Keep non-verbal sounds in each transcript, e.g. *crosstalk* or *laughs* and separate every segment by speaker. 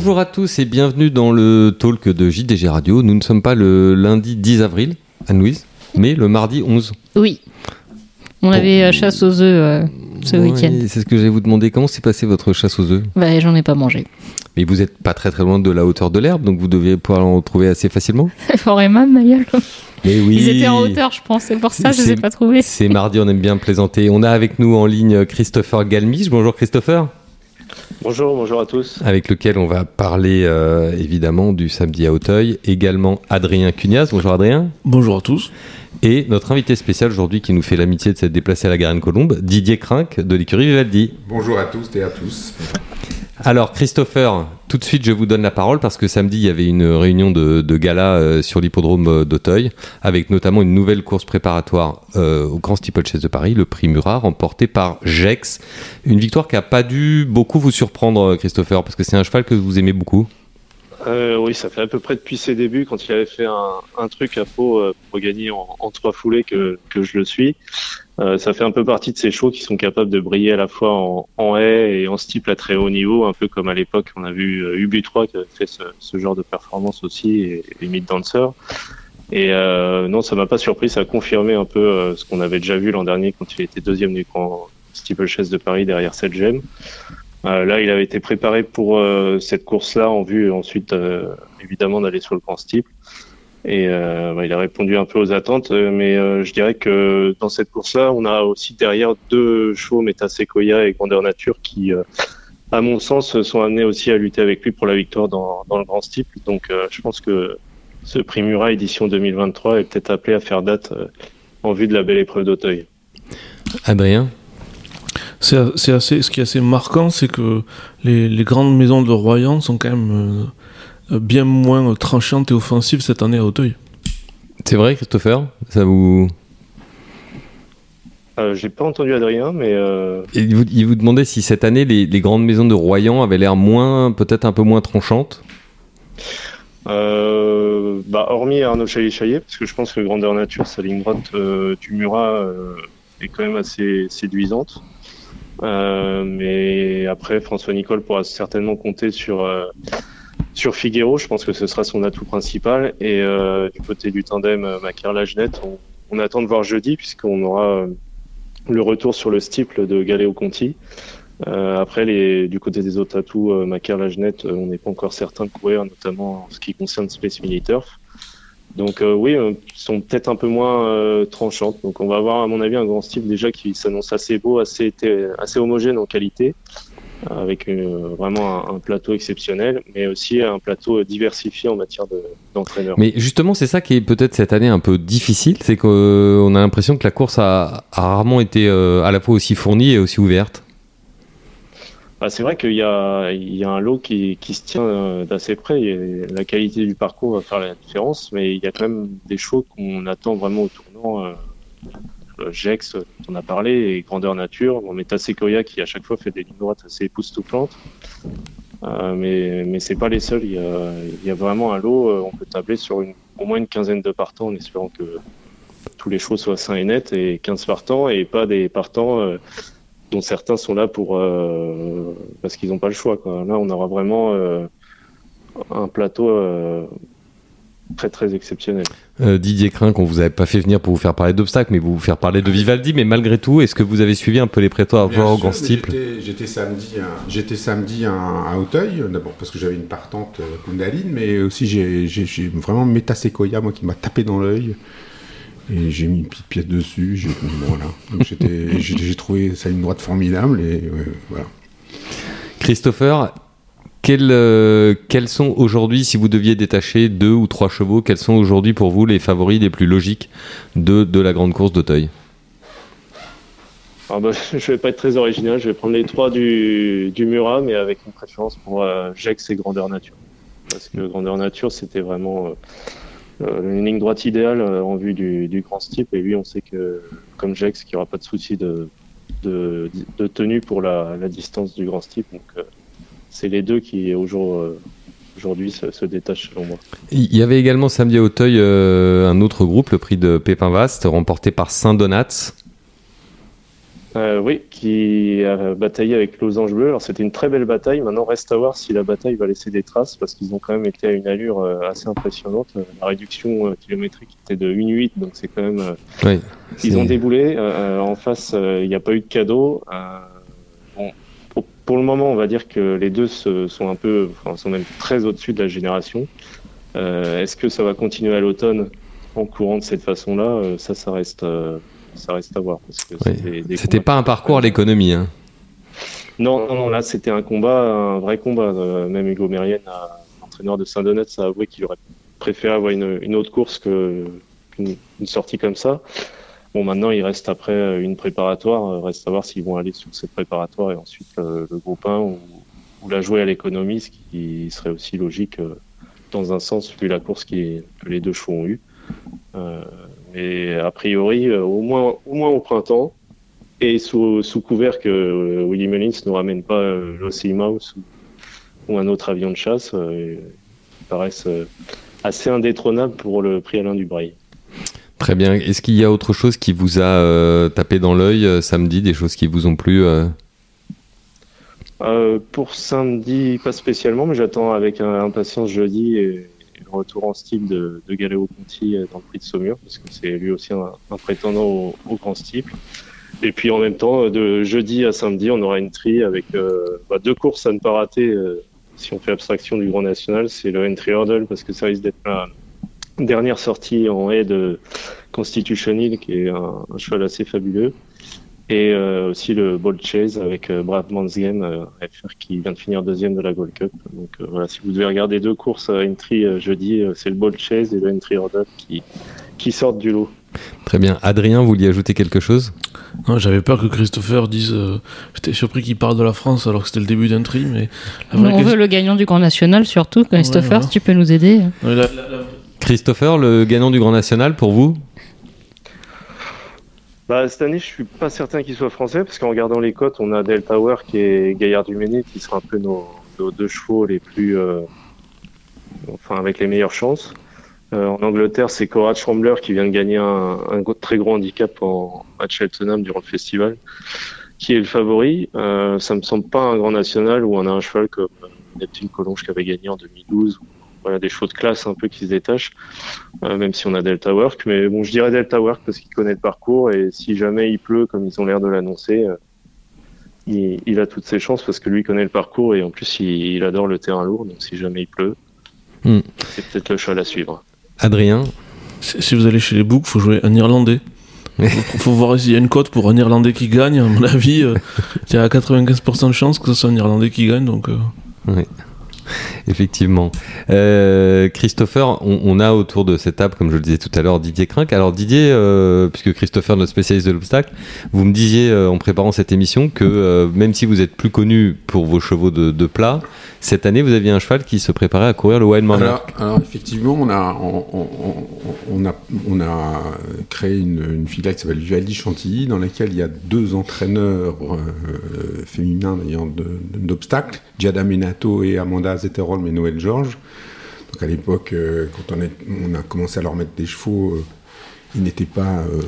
Speaker 1: Bonjour à tous et bienvenue dans le talk de JDG Radio. Nous ne sommes pas le lundi 10 avril, Anne-Louise, mais le mardi 11.
Speaker 2: Oui. On avait euh, chasse aux œufs euh, ce
Speaker 1: Ouais,
Speaker 2: week-end.
Speaker 1: C'est ce que j'allais vous demander. Comment s'est passé votre chasse aux œufs?
Speaker 2: Bah, j'en ai pas mangé.
Speaker 1: Mais vous n'êtes pas très très loin de la hauteur de l'herbe, donc vous deviez pouvoir en retrouver assez facilement. *laughs*
Speaker 2: Vraiment, ma gueule.
Speaker 1: Mais oui.
Speaker 2: Ils étaient en hauteur, je pense. C'est pour ça que je les ai pas trouvés.
Speaker 1: C'est mardi, on aime bien plaisanter. On a avec nous en ligne Christopher Galmiche. Bonjour Christopher.
Speaker 3: Bonjour, bonjour à tous.
Speaker 1: Avec lequel on va parler euh, évidemment du samedi à Auteuil. Également Adrien Cuniaz. Bonjour Adrien.
Speaker 4: Bonjour à tous.
Speaker 1: Et notre invité spécial aujourd'hui qui nous fait l'amitié de s'être déplacé à la Garenne Colombe, Didier Crinck de l'écurie Vivaldi.
Speaker 5: Bonjour à tous et à tous.
Speaker 1: Alors Christopher, tout de suite je vous donne la parole parce que samedi il y avait une réunion de, gala euh, sur l'hippodrome euh, d'Auteuil avec notamment une nouvelle course préparatoire euh, au Grand Steeplechase de Paris, le prix Murat, remporté par Jex. Une victoire qui a pas dû beaucoup vous surprendre Christopher parce que c'est un cheval que vous aimez beaucoup.
Speaker 3: Oui, ça fait à peu près depuis ses débuts, quand il avait fait un, truc à Pau euh, pour gagner en, trois foulées que je le suis. Euh, ça fait un peu partie de ces chevaux qui sont capables de briller à la fois en, en haie et en steeple à très haut niveau, un peu comme à l'époque on a vu euh, UB3 qui avait fait ce, ce genre de performance aussi, et, et Limit Dancer. Et euh, non, ça m'a pas surpris, ça a confirmé un peu euh, ce qu'on avait déjà vu l'an dernier quand il était deuxième du grand steeplechase de Paris derrière cette gemme. Euh, là, il avait été préparé pour cette course-là en vue ensuite, évidemment, d'aller sur le grand steeple. Et euh, bah, il a répondu un peu aux attentes, euh, mais euh, je dirais que dans cette course-là, on a aussi derrière deux chevaux, Metasequoia et Grandeur Nature, qui, euh, à mon sens, sont amenés aussi à lutter avec lui pour la victoire dans, dans le grand steeple. Donc, euh, je pense que ce prix Murat édition 2023 est peut-être appelé à faire date euh, en vue de la belle épreuve d'Auteuil.
Speaker 1: Adrien?
Speaker 4: C'est c'est assez, ce qui est assez marquant, c'est que les, les grandes maisons de Royan sont quand même euh, bien moins tranchantes et offensives cette année à Auteuil.
Speaker 1: C'est vrai Christopher? Ça vous...
Speaker 3: Euh, J'ai pas entendu Adrien, mais euh,
Speaker 1: Il vous, il vous demandait si cette année les, les grandes maisons de Royan avaient l'air moins, peut-être un peu moins tranchantes.
Speaker 3: Euh, bah, hormis Arnaud Chaillet-Chaillet, parce que je pense que Grandeur Nature, sa ligne droite euh, du Murat euh, est quand même assez séduisante. Euh, mais après, François Nicole pourra certainement compter sur euh, sur Figuero. Je pense que ce sera son atout principal. Et euh, du côté du tandem euh, Macaire-Lagenette, on, on attend de voir jeudi, puisqu'on aura euh, le retour sur le steeple de Galéo Conti. Euh, après, les, du côté des autres atouts, Macaire-Lagenette, on n'est pas encore certain de courir, notamment en ce qui concerne Space Mini-Turf. Donc euh, oui, euh, ils sont peut-être un peu moins euh, tranchantes. Donc on va avoir, à mon avis, un grand style déjà qui s'annonce assez beau, assez, assez homogène en qualité, avec euh, vraiment un, un plateau exceptionnel, mais aussi un plateau diversifié en matière de- d'entraîneurs.
Speaker 1: Mais justement, c'est ça qui est peut-être cette année un peu difficile, c'est qu'on a l'impression que la course a, a rarement été euh, à la fois aussi fournie et aussi ouverte.
Speaker 3: Ah, c'est vrai qu'il y a, il y a un lot qui, qui se tient euh, d'assez près. Et la qualité du parcours va faire la différence, mais il y a quand même des chevaux qu'on attend vraiment au tournant. Euh, le Jex, dont on a parlé, et Grandeur Nature. On met Sequoia qui à chaque fois fait des lignes droites assez époustouflantes. Euh, mais mais c'est pas les seuls. Il y a, vraiment un lot. euh, on peut tabler sur au moins une quinzaine de partants en espérant que tous les chevaux soient sains et nets et 15 partants et pas des partants euh, dont certains sont là pour euh, parce qu'ils n'ont pas le choix. Là, on aura vraiment euh, un plateau euh, très très exceptionnel.
Speaker 1: Euh, Didier Crin, qu'on vous avait pas fait venir pour vous faire parler d'obstacles, mais vous faire parler de Vivaldi. Mais malgré tout, est-ce que vous avez suivi un peu les prétoires au grand steeple
Speaker 5: j'étais- samedi, à- j'étais samedi à, à Auteuil, d'abord parce que j'avais une partante euh, Kundaline, mais aussi j'ai vraiment Metasequoia, moi, qui m'a tapé dans l'œil. Et j'ai mis une petite pièce dessus. j'ai- Voilà. *laughs* J'ai j'ai trouvé ça une droite formidable. Et euh, voilà.
Speaker 1: Christopher, quels, euh, quels sont aujourd'hui, si vous deviez détacher deux ou trois chevaux, quels sont aujourd'hui pour vous les favoris les plus logiques de, de la grande course d'Auteuil?
Speaker 3: Bah, *laughs* je vais pas être très original. Je vais prendre les trois du, du Murat, mais avec une préférence pour euh, Jex et Grandeur Nature. Parce que Grandeur Nature, c'était vraiment euh, euh, une ligne droite idéale en vue du, du grand steep. Et lui, on sait que, comme Jex, qu'il n'y aura pas de souci de, de, tenue pour la, la distance du grand steep. Donc, c'est les deux qui, au jour, euh, aujourd'hui, se, se détachent selon moi.
Speaker 1: Il y avait également samedi à Auteuil euh, un autre groupe, le prix de Pépin Vaste, remporté par Saint-Donat.
Speaker 3: Euh, oui, qui a bataillé avec Losange Bleu. Alors c'était une très belle bataille. Maintenant, reste à voir si la bataille va laisser des traces parce qu'ils ont quand même été à une allure assez impressionnante. La réduction kilométrique était de 1,8, donc c'est quand même.
Speaker 1: Oui.
Speaker 3: Ils ont déboulé. euh, en face, il n'y a pas eu de cadeau. Pour, le moment, on va dire que les deux sont un peu, enfin, sont même très au-dessus de la génération. Euh, Est-ce que ça va continuer à l'automne en courant de cette façon-là Euh, Ça, ça reste, euh, ça reste à voir.
Speaker 1: Oui. C'était pas un parcours à l'économie. Hein.
Speaker 3: non, non, non, là c'était un combat, un vrai combat. Même Hugo Mérienne, l'entraîneur de Saint-Donat, a avoué qu'il aurait préféré avoir une, une autre course qu'une une sortie comme ça. Bon, maintenant il reste après euh, une préparatoire. Euh, Reste à voir s'ils vont aller sur cette préparatoire et ensuite euh, le groupe 1 ou, la jouer à l'économie, ce qui serait aussi logique dans un sens vu la course que les deux chevaux ont eu. Euh, mais a priori, au moins, au printemps, et sous, sous couvert que Willy Mullins ne ramène pas l'OCI Mouse ou, un autre avion de chasse, qui paraissent assez indétrônables pour le prix Alain Dubrail.
Speaker 1: Très bien. Est-ce qu'il y a autre chose qui vous a euh, tapé dans l'œil euh, samedi, des choses qui vous ont plu euh?
Speaker 3: Pour samedi, pas spécialement, mais j'attends avec impatience jeudi et, le retour en style de, de Galéo Conti dans le prix de Saumur, parce que c'est lui aussi un, un prétendant au, grand style. Et puis en même temps, de jeudi à samedi, on aura une tri avec bah, deux courses à ne pas rater. si on fait abstraction du Grand National, c'est le Entry Hurdle, parce que ça risque d'être la dernière sortie en haie de Constitution Hill, qui est un, un cheval assez fabuleux. Et euh, aussi le Ball Chase avec euh, Brad Mansgame, euh, FR qui vient de finir deuxième de la Gold Cup. Donc euh, voilà, si vous devez regarder deux courses à Entry euh, jeudi, euh, c'est le Ball Chase et le Entry Hurdle qui, qui sortent du lot.
Speaker 1: Très bien. Adrien, vous vouliez ajouter quelque chose?
Speaker 4: Non, J'avais peur que Christopher dise. euh, J'étais surpris qu'il parle de la France alors que c'était le début d'un tri, mais. la
Speaker 2: Nous,
Speaker 4: vraie
Speaker 2: on
Speaker 4: question-
Speaker 2: veut le gagnant du Grand National, surtout. Christopher,
Speaker 4: voilà.
Speaker 2: si tu peux nous aider.
Speaker 4: Ouais, la- la- la-
Speaker 1: Christopher, le gagnant du Grand National, pour vous
Speaker 3: Bah, cette année, je suis pas certain qu'il soit français parce qu'en regardant les cotes, on a Del Tower qui est Gaillard du Méné qui sera un peu nos, deux chevaux les plus, euh, enfin avec les meilleures chances. Euh, en Angleterre, c'est Conrad Schrambler qui vient de gagner un, très gros handicap en à Cheltenham durant le festival, qui est le favori. Euh, ça me semble pas un grand national où on a un cheval comme euh, Neptune Collonge qui avait gagné en 2012. Voilà des chevaux de classe un peu qui se détachent. Euh, même si on a Delta Work. Mais bon, je dirais Delta Work parce qu'il connaît le parcours et si jamais il pleut, comme ils ont l'air de l'annoncer, euh, il, il a toutes ses chances parce que lui connaît le parcours et en plus il, il adore le terrain lourd. Donc si jamais il pleut,
Speaker 1: Hmm.
Speaker 3: c'est peut-être le cheval à suivre.
Speaker 1: Adrien
Speaker 4: Si si vous allez chez les books, faut jouer un Irlandais. *laughs* faut, faut voir s'il y a une cote pour un Irlandais qui gagne. À mon *laughs* avis, euh, il y a 95% de chances que ce soit un Irlandais qui gagne. Donc, euh, *laughs*
Speaker 1: Effectivement. Euh, Christopher, on, a autour de cette table, comme je le disais tout à l'heure, Didier Crinck. Alors Didier, euh, puisque Christopher, notre spécialiste de l'obstacle, vous me disiez euh, en préparant cette émission que même si vous êtes plus connu pour vos chevaux de, plat, cette année vous aviez un cheval qui se préparait à courir le Wild Monarch.
Speaker 5: Alors, effectivement, on a, on, a, on a créé une, filiale qui s'appelle Vivaldi Chantilly, dans laquelle il y a deux entraîneurs féminins de- d'obstacles, Giada Menato et Amanda Zetterholm et Noël Georges. Donc à l'époque, euh, quand on, est- on a commencé à leur mettre des chevaux, euh, ils n'étaient pas euh,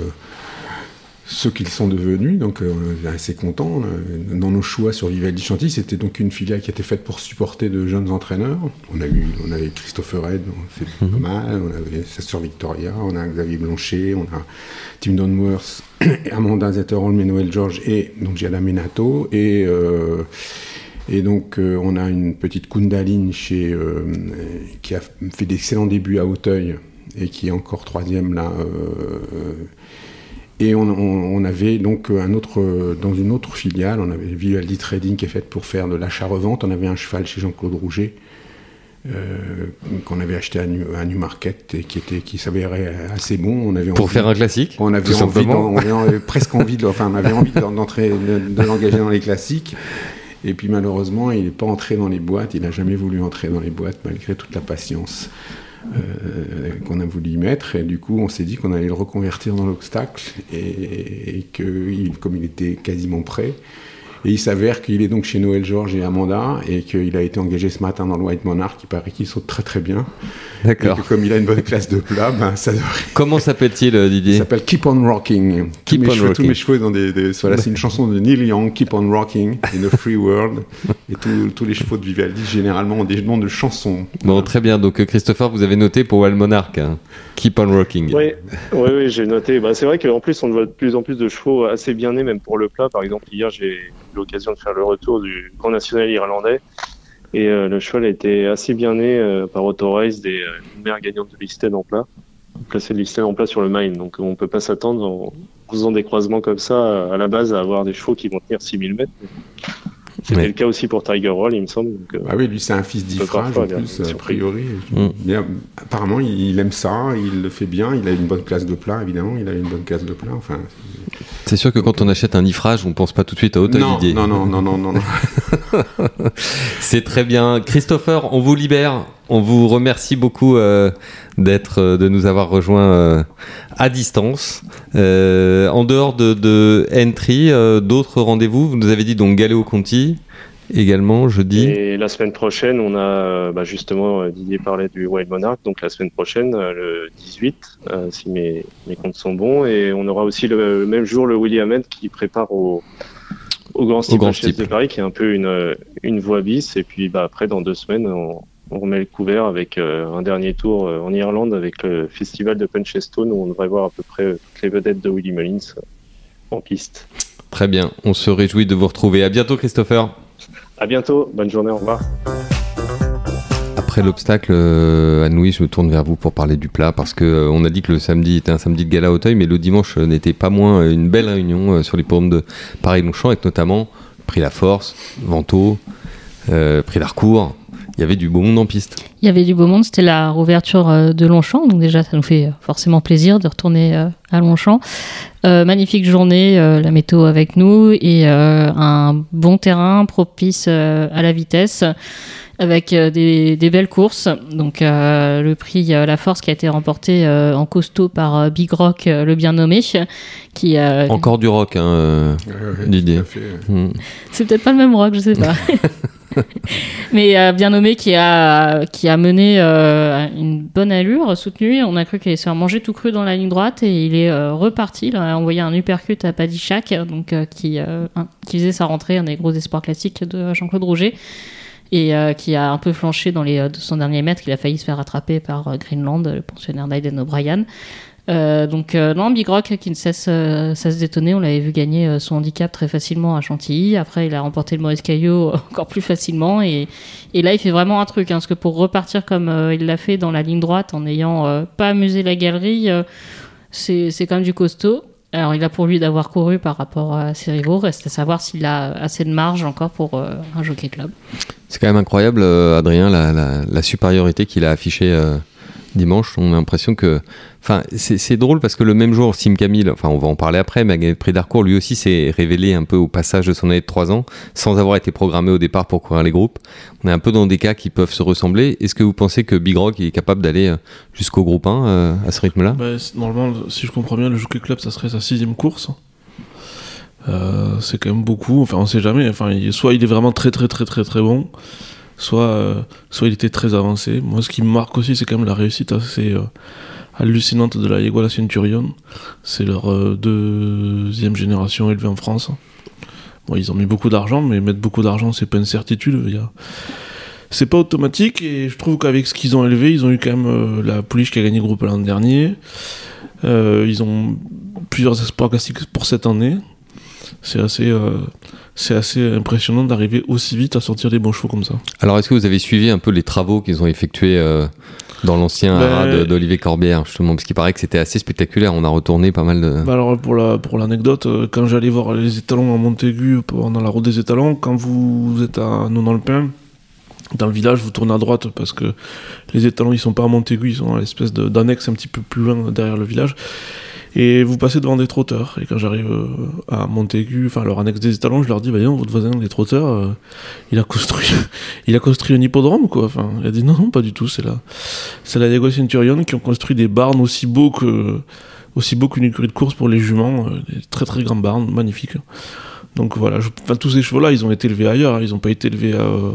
Speaker 5: ceux qu'ils sont devenus, donc on est assez contents. Euh, Dans nos choix sur Vivaldi Chantilly, c'était donc une filiale qui était faite pour supporter de jeunes entraîneurs. On a eu, on avait Christopher Red, c'est pas mal, on avait sa sœur Victoria, on a Xavier Blanchet, on a Tim Donworth, *coughs* Amanda Zetterholm et Noël George, et donc Giada Menato, et et donc, euh, on a une petite Kundaline chez, euh, qui a fait d'excellents débuts à Hauteuil et qui est encore troisième là. euh, et on, on- on avait donc un autre, dans une autre filiale, on avait Vivaldi Trading qui est faite pour faire de l'achat-revente. On avait un cheval chez Jean-Claude Rouget euh, qu'on avait acheté à, New, à et qui, était, qui s'avérait assez bon. On avait
Speaker 1: Pour
Speaker 5: envie-
Speaker 1: faire un classique
Speaker 5: on avait, envie on avait, presque envie de, enfin, on avait envie d'en- d'entrer, de, de l'engager dans les classiques. Et puis malheureusement, il n'est pas entré dans les boîtes. Il n'a jamais voulu entrer dans les boîtes malgré toute la patience euh, qu'on a voulu y mettre. Et du coup, on s'est dit qu'on allait le reconvertir dans l'obstacle et, et que, comme il était quasiment prêt, Et il s'avère qu'il est donc chez Noël Georges et Amanda et qu'il a été engagé ce matin dans le White Monarch. Il paraît qu'il saute très très bien.
Speaker 1: D'accord.
Speaker 5: Et que comme il a une bonne classe de plat, *laughs* ben, ça devrait. *laughs*
Speaker 1: Comment s'appelle-t-il, euh,
Speaker 5: Il
Speaker 1: Didier
Speaker 5: s'appelle Keep on Rocking.
Speaker 1: Keep
Speaker 5: tous, mes
Speaker 1: on
Speaker 5: cheveux,
Speaker 1: Rocking.
Speaker 5: tous mes cheveux dans des. des- voilà, c'est une chanson de Neil Young, Keep on Rocking, in a Free World. Et tous- tous les chevaux de Vivaldi, généralement, ont des noms de chansons.
Speaker 1: Bon, très bien. Donc, euh, Christopher, vous avez noté pour Wild Monarch. hein. Keep on rocking.
Speaker 3: Oui, oui, oui, j'ai noté. Bah, c'est vrai qu'en plus, on voit de plus en plus de chevaux assez bien nés, même pour le plat. Par exemple, hier, j'ai l'occasion de faire le retour du Grand National irlandais. Et euh, le cheval a été assez bien né euh, par Auto Race, des euh, une mère gagnante de Listed en plat. Placé Listed en plat sur le mine. Donc, on peut pas s'attendre en faisant des croisements comme ça, à la base, à avoir des chevaux qui vont tenir 6000 mètres. C'était le cas aussi pour Tiger Roll, il me semble. Donc, euh,
Speaker 5: Ah oui, lui, c'est un fils d'Ifrage en plus, a priori.
Speaker 1: Mm.
Speaker 5: Euh, apparemment, il, il aime ça, il le fait bien, il a une bonne classe de plat, évidemment, il a une bonne classe de plat. Enfin,
Speaker 1: C'est sûr que quand on achète un ifrage, on pense pas tout de suite à
Speaker 5: non,
Speaker 1: Didier.
Speaker 5: non, non, non, non, non, non. *laughs*
Speaker 1: C'est très bien. Christopher, on vous libère. On vous remercie beaucoup euh, d'être, euh, de nous avoir rejoints euh, à distance. Euh, en dehors de, de Entry, euh, d'autres rendez-vous. Vous nous avez dit donc Galéo Conti également jeudi.
Speaker 3: Et la semaine prochaine, on a bah, justement Didier parlait du Wild Monarch, donc la semaine prochaine, le 18, euh, si mes, mes comptes sont bons, et on aura aussi le, le même jour le William Hunt qui prépare au, au Grand Steeple de. Paris, qui est un peu une, une voie bis, et puis bah, après dans deux semaines, on, on remet le couvert avec euh, un dernier tour euh, en Irlande avec le festival de Punchestone où on devrait voir à peu près euh, toutes les vedettes de Willie Mullins en piste.
Speaker 1: Très bien. On se réjouit de vous retrouver. À bientôt, Christopher.
Speaker 3: À bientôt, bonne journée, au revoir.
Speaker 1: Après l'obstacle, Anne-Louise, je me tourne vers vous pour parler du plat parce que on a dit que le samedi était un samedi de gala à Auteuil, mais le dimanche n'était pas moins une belle réunion sur les pommes de Paris-Longchamp avec notamment Prix La Force, Vento, euh, Prix l'Harcourt. Il y avait du beau monde en piste.
Speaker 2: Il y avait du beau monde, c'était la rouverture euh, de Longchamp, donc déjà ça nous fait euh, forcément plaisir de retourner euh, à Longchamp. Euh, magnifique journée, euh, la météo avec nous et euh, un bon terrain propice euh, à la vitesse avec euh, des, des belles courses. Donc euh, le prix euh, La Force qui a été remporté euh, en costaud par euh, Big Rock, euh, le bien nommé, qui euh,
Speaker 1: Encore du rock, hein, euh,
Speaker 5: Ouais, ouais, fait.
Speaker 1: hmm.
Speaker 2: C'est peut-être pas le même rock, je sais pas. *laughs* *laughs* Mais euh, bien nommé qui a, qui a mené euh, une bonne allure, soutenue. On a cru qu'il allait se faire manger tout cru dans la ligne droite et il est euh, reparti. Il a envoyé un uppercut à Paddy Shack, donc, qui, qui faisait sa rentrée, un des gros espoirs classiques de Jean-Claude Rouget. Et qui a un peu flanché dans les euh, 200 derniers mètres. Il a failli se faire rattraper par Greenland, le pensionnaire d'Aiden O'Brien. Euh, donc euh, non, Big Rock qui ne cesse, euh, cesse d'étonner. On l'avait vu gagner euh, son handicap très facilement à Chantilly. Après, il a remporté le Maurice Caillot *laughs* encore plus facilement. Et, là, il fait vraiment un truc. hein, parce que pour repartir comme il l'a fait dans la ligne droite, en n'ayant pas amusé la galerie, c'est quand même du costaud. Alors, il a pour lui d'avoir couru par rapport à ses rivaux. Reste à savoir s'il a assez de marge encore pour un jockey club.
Speaker 1: C'est quand même incroyable, Adrien, la, supériorité qu'il a affichée dimanche. On a l'impression que. Enfin, c'est drôle parce que le même jour, Sim Camille, enfin, on va en parler après, mais d'Harcourt, lui aussi s'est révélé un peu au passage de son année de 3 ans, sans avoir été programmé au départ pour courir les groupes. On est un peu dans des cas qui peuvent se ressembler. Est-ce que vous pensez que Big Rock est capable d'aller euh, jusqu'au groupe 1 euh, à ce rythme-là?
Speaker 4: Bah, normalement, si je comprends bien, le Jockey Club, ça serait sa sixième course. Euh, c'est quand même beaucoup. Enfin, on sait jamais. Enfin, soit il est vraiment très, très, très, très, très bon, soit, euh, soit il était très avancé. Moi, ce qui me marque aussi, c'est quand même la réussite assez euh, hallucinante de la Iguala Centurion. C'est leur euh, deuxième génération élevée en France. Bon, ils ont mis beaucoup d'argent, mais mettre beaucoup d'argent, c'est pas une certitude. C'est pas automatique, et je trouve qu'avec ce qu'ils ont élevé, ils ont eu quand même la pouliche qui a gagné le groupe l'an dernier. Ils ont plusieurs espoirs classiques pour cette année. C'est assez, c'est assez impressionnant d'arriver aussi vite à sortir des bons chevaux comme ça.
Speaker 1: Alors, est-ce que vous avez suivi un peu les travaux qu'ils ont effectués euh, dans l'ancien
Speaker 4: Ben,
Speaker 1: d'Olivier Corbière, justement? Parce qu'il paraît que c'était assez spectaculaire. On a retourné pas mal de.
Speaker 4: Bah alors pour la pour l'anecdote, euh, quand j'allais voir les étalons à Montaigu pendant la route des étalons, quand vous, êtes à non dans le village, vous tournez à droite parce que les étalons ils sont pas à Montaigu, ils sont à l'espèce d'annexe un petit peu plus loin derrière le village. Et vous passez devant des trotteurs. Et quand j'arrive euh, à Montaigu, enfin leur annexe des étalons, je leur dis, non, votre voisin des trotteurs, euh, il a construit, *laughs* il a construit un hippodrome quoi. Enfin, il a dit non non pas du tout, c'est la, c'est la Diego Centurion qui ont construit des barnes aussi beaux que aussi beau qu'une écurie de course pour les juments, euh, des très très grandes barnes, magnifiques. Donc voilà, tous ces chevaux-là, ils ont été élevés ailleurs. hein. Ils n'ont pas été élevés à, euh,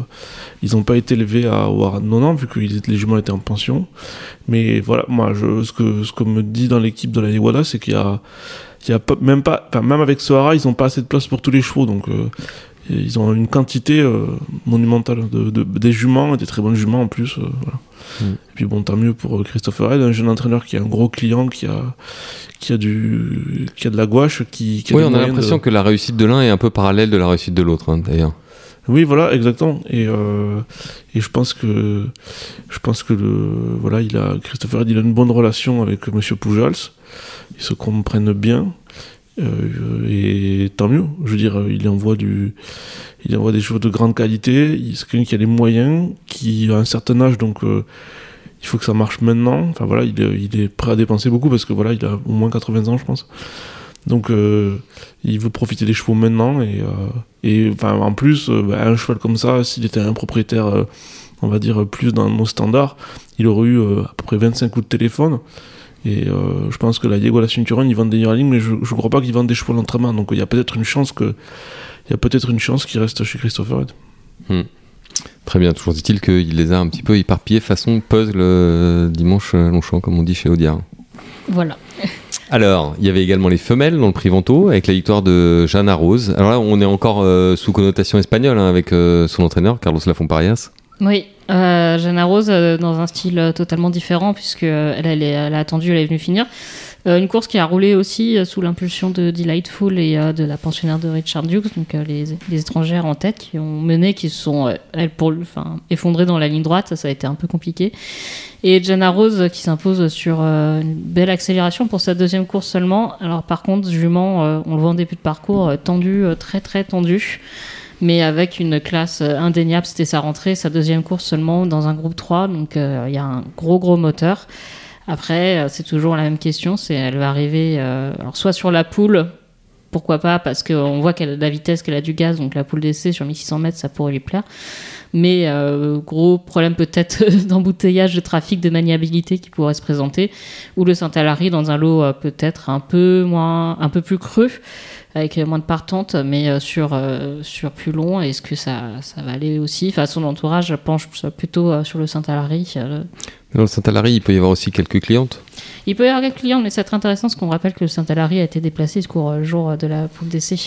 Speaker 4: ils ont pas été élevés à Ouaran Nonan, vu que les juments étaient en pension. Mais voilà, moi, ce que me dit dans l'équipe de la Iguala, c'est qu'il y a, même pas, enfin, même avec Sohara, ils n'ont pas assez de place pour tous les chevaux, donc. euh, ils ont une quantité euh, monumentale de, de- des juments et des très bonnes juments en plus. euh, voilà.
Speaker 1: Mm.
Speaker 4: Et puis bon, tant mieux pour euh, Christopher Head, un jeune entraîneur qui a un gros client, qui a, qui a, du, qui a de la gouache, qui, qui a
Speaker 1: Oui, on a
Speaker 4: de-
Speaker 1: l'impression que la réussite de l'un est un peu parallèle de la réussite de l'autre, hein, d'ailleurs.
Speaker 4: Oui, voilà, exactement. Et, euh, et je pense que je pense que le voilà, il a Christopher Head, il a une bonne relation avec Monsieur Pujals. Ils se comprennent bien. Euh, et tant mieux. Je veux dire, il envoie du, il envoie des chevaux de grande qualité. C'est quelqu'un qui a les moyens, qui a un certain âge, donc euh, il faut que ça marche maintenant. Enfin voilà, il, est- prêt à dépenser beaucoup parce que voilà, il a au moins 80 ans, je pense. Donc euh, il veut profiter des chevaux maintenant et, enfin en plus bah, un cheval comme ça, s'il était un propriétaire, on va dire plus dans nos standards, il aurait eu à peu près 25 coups de téléphone. Et euh, je pense que la Diego la Cinturon, ils vendent des yearlings, mais je, je crois pas qu'ils vendent des chevaux d'entraînement. Donc il y a peut-être une chance que il y a peut-être une chance qu'il reste chez Christopher Head.
Speaker 1: Très bien, toujours dit-il qu'il les a un petit peu éparpillés façon puzzle euh, dimanche euh, Longchamp, comme on dit chez Audiard.
Speaker 2: Voilà.
Speaker 1: Alors, il y avait également les femelles dans le prix Vento avec la victoire de Jana Rose. Alors là, on est encore euh, sous connotation espagnole hein, avec euh, son entraîneur, Carlos Lafont-Parias.
Speaker 2: Oui, euh, Rose euh, dans un style euh, totalement différent puisque euh, elle, elle, est- elle a attendu, elle est venue finir. Euh, une course qui a roulé aussi sous l'impulsion de Delightful et de la pensionnaire de Richard Dukes, donc les, les étrangères en tête qui ont mené, qui se sont elles, pour, enfin, effondrées dans la ligne droite, ça, ça a été un peu compliqué. Et Jana Rose qui s'impose sur une belle accélération pour sa deuxième course seulement. Alors par contre, jument, on le voit en début de parcours, tendu, très très tendu mais avec une classe euh, indéniable. C'était sa rentrée, sa deuxième course seulement dans un groupe 3, donc euh, il y a un gros gros moteur. Après, euh, c'est toujours la même question, c'est elle va arriver alors soit sur la poule, pourquoi pas, parce qu'on voit qu'elle a de la vitesse, qu'elle a du gaz, donc la poule d'essai sur 1600 mètres, ça pourrait lui plaire. Mais gros problème peut-être *laughs* d'embouteillage, de trafic, de maniabilité qui pourrait se présenter, ou le Saint-Alary dans un lot peut-être un peu moins, un peu plus creux avec moins de partantes, mais euh, sur, euh, sur plus long. Est-ce que ça, ça va aller aussi? Enfin, son entourage penche plutôt euh, sur le Saint-Alary.
Speaker 1: Dans le Saint-Alary, il peut y avoir aussi quelques clientes?
Speaker 2: Il peut y avoir quelques clients, mais c'est très intéressant parce qu'on rappelle que le Saint-Alary a été déplacé ce court euh, jour de la poule d'essai.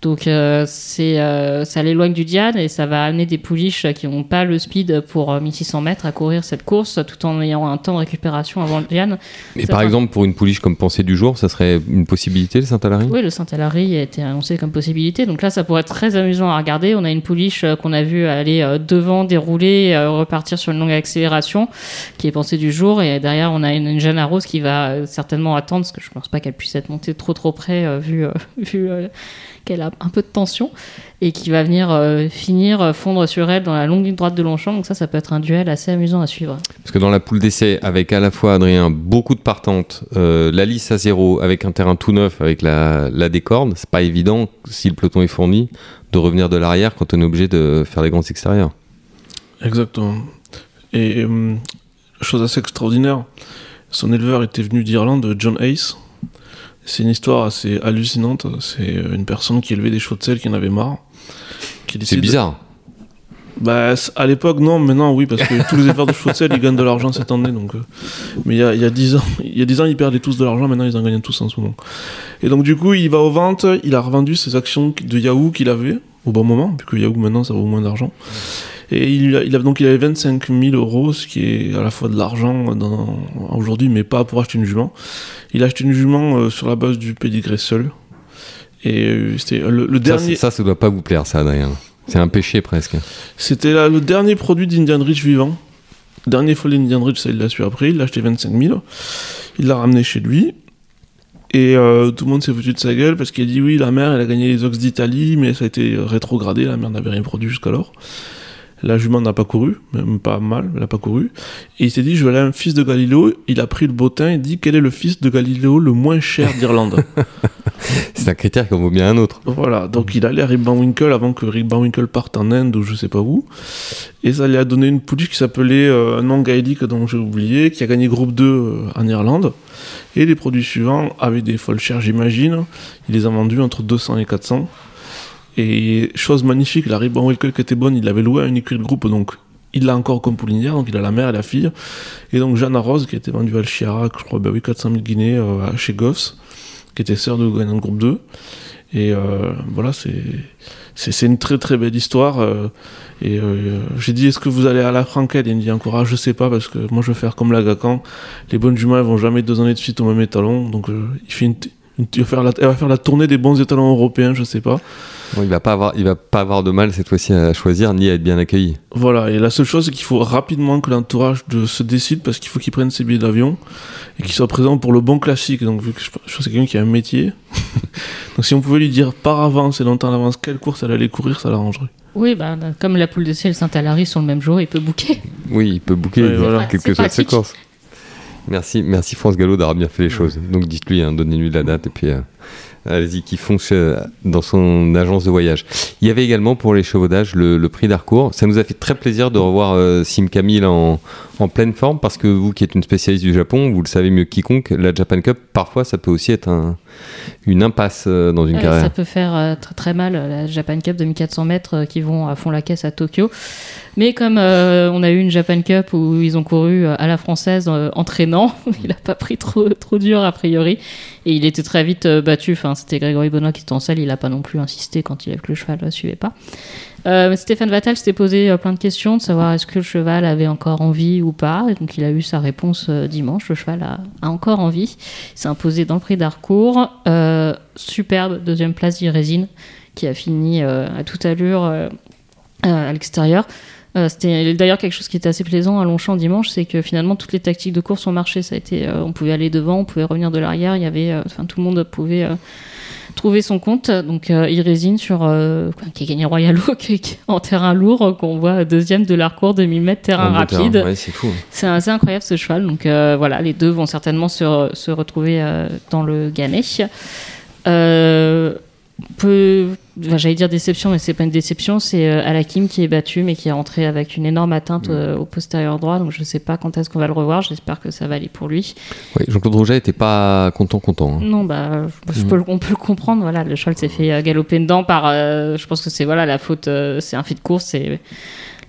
Speaker 2: Donc, euh, c'est, euh, ça l'éloigne du Diane et ça va amener des pouliches qui n'ont pas le speed pour euh, 1600 mètres à courir cette course tout en ayant un temps de récupération avant le Diane.
Speaker 1: Et
Speaker 2: C'est
Speaker 1: par exemple, pour une pouliche comme Pensée du jour, ça serait une possibilité, le Saint-Alary?
Speaker 2: Oui, le Saint-Alary a été annoncé comme possibilité. Donc là, ça pourrait être très amusant à regarder. On a une pouliche euh, qu'on a vu aller euh, devant, dérouler, euh, repartir sur une longue accélération, qui est pensée du jour. Et derrière, on a une, une Jeanne Rose qui va euh, certainement attendre, parce que je pense pas qu'elle puisse être montée trop trop près, euh, vu, euh, *laughs* vu euh, qu'elle a un peu de tension, et qui va venir euh, finir, euh, fondre sur elle dans la longue ligne droite de Longchamp. Donc ça, ça peut être un duel assez amusant à suivre.
Speaker 1: Parce que dans la poule d'essai, avec à la fois Adrien, beaucoup de partantes, euh, la lisse à zéro, avec un terrain tout neuf, avec la, la décorde, c'est pas évident, si le peloton est fourni, de revenir de l'arrière quand on est obligé de faire des grands extérieurs.
Speaker 4: Exactement. Et euh, chose assez extraordinaire, son éleveur était venu d'Irlande, John Ace. C'est une histoire assez hallucinante. C'est une personne qui élevait des chevaux de sel qui en avait marre. qui
Speaker 1: C'est bizarre.
Speaker 4: Bah, à l'époque, non, maintenant, oui, parce que tous les éleveurs de chevaux de sel, ils gagnent de l'argent cette année. Donc, euh, Mais il y a, y a 10 ans, *laughs* y a 10 ans, ils perdaient tous de l'argent, maintenant, ils en gagnent tous en ce moment. Et donc, du coup, il va aux ventes, il a revendu ses actions de Yahoo qu'il avait au bon moment, puisque Yahoo, maintenant, ça vaut moins d'argent. Et il, a- il a, donc, il avait 25 000 euros, ce qui est à la fois de l'argent aujourd'hui, mais pas pour acheter une jument. Il a acheté une jument euh, sur la base du pédigré seul. Et euh, c'était le, le
Speaker 1: Ça,
Speaker 4: dernier.
Speaker 1: ça, ça doit pas vous plaire, ça, Adrien. C'est un péché presque.
Speaker 4: C'était le dernier produit d'Indian Ridge vivant. Dernier folie d'Indian Ridge, ça il l'a su après. Il l'a acheté 25 000. Il l'a ramené chez lui. Et euh, tout le monde s'est foutu de sa gueule parce qu'il a dit oui, la mère, elle a gagné les Ox d'Italie, mais ça a été rétrogradé. La mère n'avait rien produit jusqu'alors. La jument n'a pas couru, même pas mal, elle n'a pas couru. Et il s'est dit, je vais aller à un fils de Galiléo. Il a pris le bottin et dit, quel est le fils de Galiléo le moins cher d'Irlande? *laughs*
Speaker 1: C'est un critère qu'on vaut bien un autre.
Speaker 4: Voilà, donc il allait à Rick Van Winkle avant que Rick Van Winkle parte en Inde ou je sais pas où. Et ça lui a donné une pouliche qui s'appelait euh, un nom gaélique dont j'ai oublié, qui a gagné groupe 2 euh, en Irlande. Et les produits suivants avaient des folles chères, j'imagine. Il les a vendus entre 200 et 400. Et chose magnifique, la Ribbon Wilkel qui était bonne, il l'avait loué à une écurie de groupe, donc il l'a encore comme poulinière, donc il a la mère et la fille. Et donc Jeanne Rose, qui été vendue à Chiara, je crois, bah oui, 400 000 guinées euh, chez Goffs, qui était sœur de gagnant de groupe 2. Et euh, voilà, c'est c'est une très très belle histoire. euh, et j'ai dit, est-ce que vous allez à la franquette Il me dit encore, ah, je sais pas, parce que moi je vais faire comme la Gacan. Les bonnes jumelles vont jamais deux années de suite au même étalon. Donc il fait une, une- il va faire la, elle va faire la tournée des bons étalons européens, je sais pas.
Speaker 1: Bon, il va pas avoir, il va pas avoir de mal cette fois-ci à choisir ni à être bien accueilli.
Speaker 4: Voilà, et la seule chose, c'est qu'il faut rapidement que l'entourage de- se décide parce qu'il faut qu'il prenne ses billets d'avion et qu'il soit présent pour le bon classique. Donc, vu que je, je pense que c'est quelqu'un qui a un métier, *laughs* donc si on pouvait lui dire par avance et longtemps à l'avance quelle course elle allait courir, ça l'arrangerait.
Speaker 2: Oui, bah, comme la poule de ciel Saint-Alary sont le même jour, il peut booker.
Speaker 1: Oui, il peut
Speaker 4: Ouais, voilà.
Speaker 1: quelle
Speaker 2: C'est
Speaker 1: que soit ses courses. Merci, merci France Gallo d'avoir bien fait les choses. Donc dites-lui, hein, donnez-lui la date et puis euh, allez-y, qu'il fonce euh, dans son agence de voyage. Il y avait également pour les chevaudages le, le prix d'Harcourt. Ça nous a fait très plaisir de revoir euh, Sim Camille en, en pleine forme parce que vous qui êtes une spécialiste du Japon, vous le savez mieux que quiconque, la Japan Cup, parfois ça peut aussi être un- une impasse euh, dans une
Speaker 2: Ouais,
Speaker 1: carrière.
Speaker 2: ça peut faire euh, très très mal euh, la Japan Cup de 1400 mètres euh, qui vont à fond la caisse à Tokyo. Mais comme on a eu une Japan Cup où ils ont couru à la française entraînant, *laughs* il a pas pris trop trop dur a priori et il était très vite battu. Enfin, c'était Grégory Benoît qui était en salle, il a pas non plus insisté quand il a vu que le cheval ne suivait pas. Euh, Stéphane Vattel s'était posé euh, plein de questions de savoir est-ce que le cheval avait encore envie ou pas. Donc il a eu sa réponse euh, dimanche. Le cheval a, encore envie. Il s'est imposé dans le prix d'Harcourt. Euh, superbe deuxième place d'Irésine qui a fini à toute allure à l'extérieur. C'était d'ailleurs quelque chose qui était assez plaisant à Longchamp dimanche, c'est que finalement toutes les tactiques de course ont marché. Ça a été, on pouvait aller devant, on pouvait revenir de l'arrière. Il y avait, enfin tout le monde pouvait trouver son compte. Donc euh, Irésine sur euh, qui a gagné Royal Oak en terrain lourd, euh, qu'on voit deuxième de l'Harcourt 2000 mètres terrain rapide.
Speaker 1: Ouais, c'est fou.
Speaker 2: C'est assez incroyable ce cheval. Donc euh, voilà, les deux vont certainement se, se retrouver dans le Gannet. Peu, enfin, j'allais dire déception, mais c'est pas une déception. C'est euh, Alakim qui est battu, mais qui est rentré avec une énorme atteinte euh, au postérieur droit. Donc je sais pas quand est-ce qu'on va le revoir. J'espère que ça va aller pour lui.
Speaker 1: Jean-Claude Rouget était pas content, content. hein.
Speaker 2: Non, bah, je, je peux, le- on peut le comprendre. Voilà, le cheval s'est fait euh, galoper dedans par. euh, je pense que c'est voilà la faute. euh, c'est un fait de course. C'est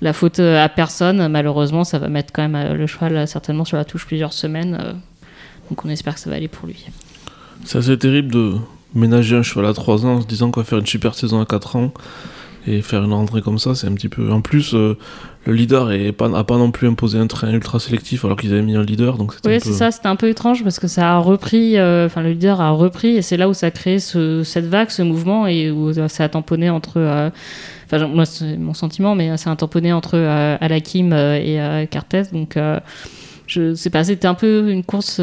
Speaker 2: la faute à personne. Malheureusement, ça va mettre quand même euh, le cheval euh, certainement sur la touche plusieurs semaines. euh, donc on espère que ça va aller pour lui.
Speaker 4: C'est assez terrible de ménager un cheval à 3 ans en se disant qu'on va faire une super saison à 4 ans et faire une rentrée comme ça, c'est un petit peu. En plus, euh, le leader n'a pas, pas non plus imposé un train ultra sélectif alors qu'ils avaient mis un leader, donc
Speaker 2: Oui, c'est ça, c'était un peu étrange parce que ça a repris, euh, enfin le leader a repris et c'est là où ça a créé ce- cette vague, ce mouvement et où ça a tamponné entre, euh, enfin moi c'est mon sentiment, mais ça a tamponné entre Alakim et Cartes, donc je sais pas, c'était un peu une course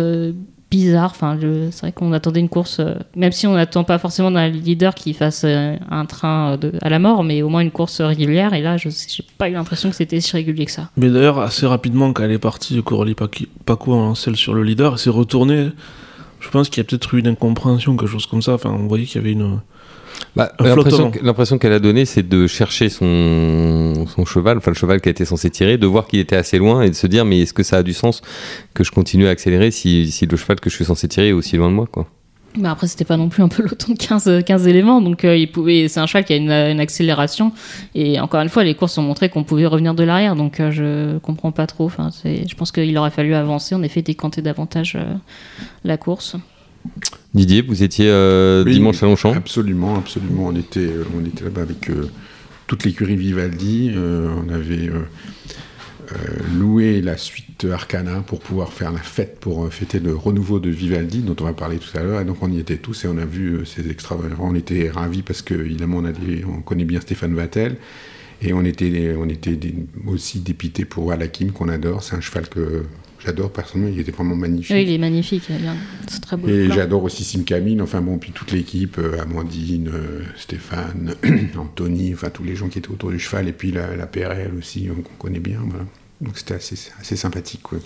Speaker 2: bizarre, enfin c'est vrai qu'on attendait une course, euh, même si on n'attend pas forcément d'un leader qui fasse euh, un train de, à la mort, mais au moins une course régulière et là je j'ai pas eu l'impression que c'était si régulier que ça.
Speaker 4: Mais d'ailleurs, assez rapidement, quand elle est partie, Coralie Paco a lancé sur le leader, elle s'est retournée. Je pense qu'il y a peut-être eu une incompréhension, quelque chose comme ça. Enfin, on voyait qu'il y avait une.
Speaker 1: Bah, l'impression qu'elle a donnée, c'est de chercher son, son cheval, enfin le cheval qui a été censé tirer, de voir qu'il était assez loin et de se dire mais est-ce que ça a du sens que je continue à accélérer si, si le cheval que je suis censé tirer est aussi loin de moi quoi?
Speaker 2: Mais après, c'était pas non plus un peloton de 15, 15 éléments. Donc, euh, il pouvait, c'est un cheval qui a une, une accélération. Et encore une fois, les courses ont montré qu'on pouvait revenir de l'arrière. Donc, euh, je comprends pas trop. Enfin, je pense qu'il aurait fallu avancer. En effet, décanter davantage euh, la course.
Speaker 1: Didier, vous étiez euh,
Speaker 5: Oui,
Speaker 1: dimanche à Longchamp
Speaker 5: Absolument, absolument. On était, euh, on était là-bas avec euh, toute l'écurie Vivaldi. euh, on avait loué la suite Arcana pour pouvoir faire la fête pour fêter le renouveau de Vivaldi, dont on va parler tout à l'heure. Et donc on y était tous et on a vu ces extra. On était ravis parce que évidemment on, a des- on connaît bien Stéphane Vattel. Et on était, on était des- aussi dépités pour Alakim qu'on adore. C'est un cheval que j'adore personnellement. Il était vraiment magnifique.
Speaker 2: Oui, il est magnifique. C'est très beau.
Speaker 5: Et j'adore aussi Sim Camille, enfin bon, puis toute l'équipe, euh, Amandine, euh, Stéphane, *clears throat* Anthony, enfin tous les gens qui étaient autour du cheval, et puis la, la PRL aussi, euh, qu'on connaît bien, voilà. Donc c'était assez, assez sympathique, ouais.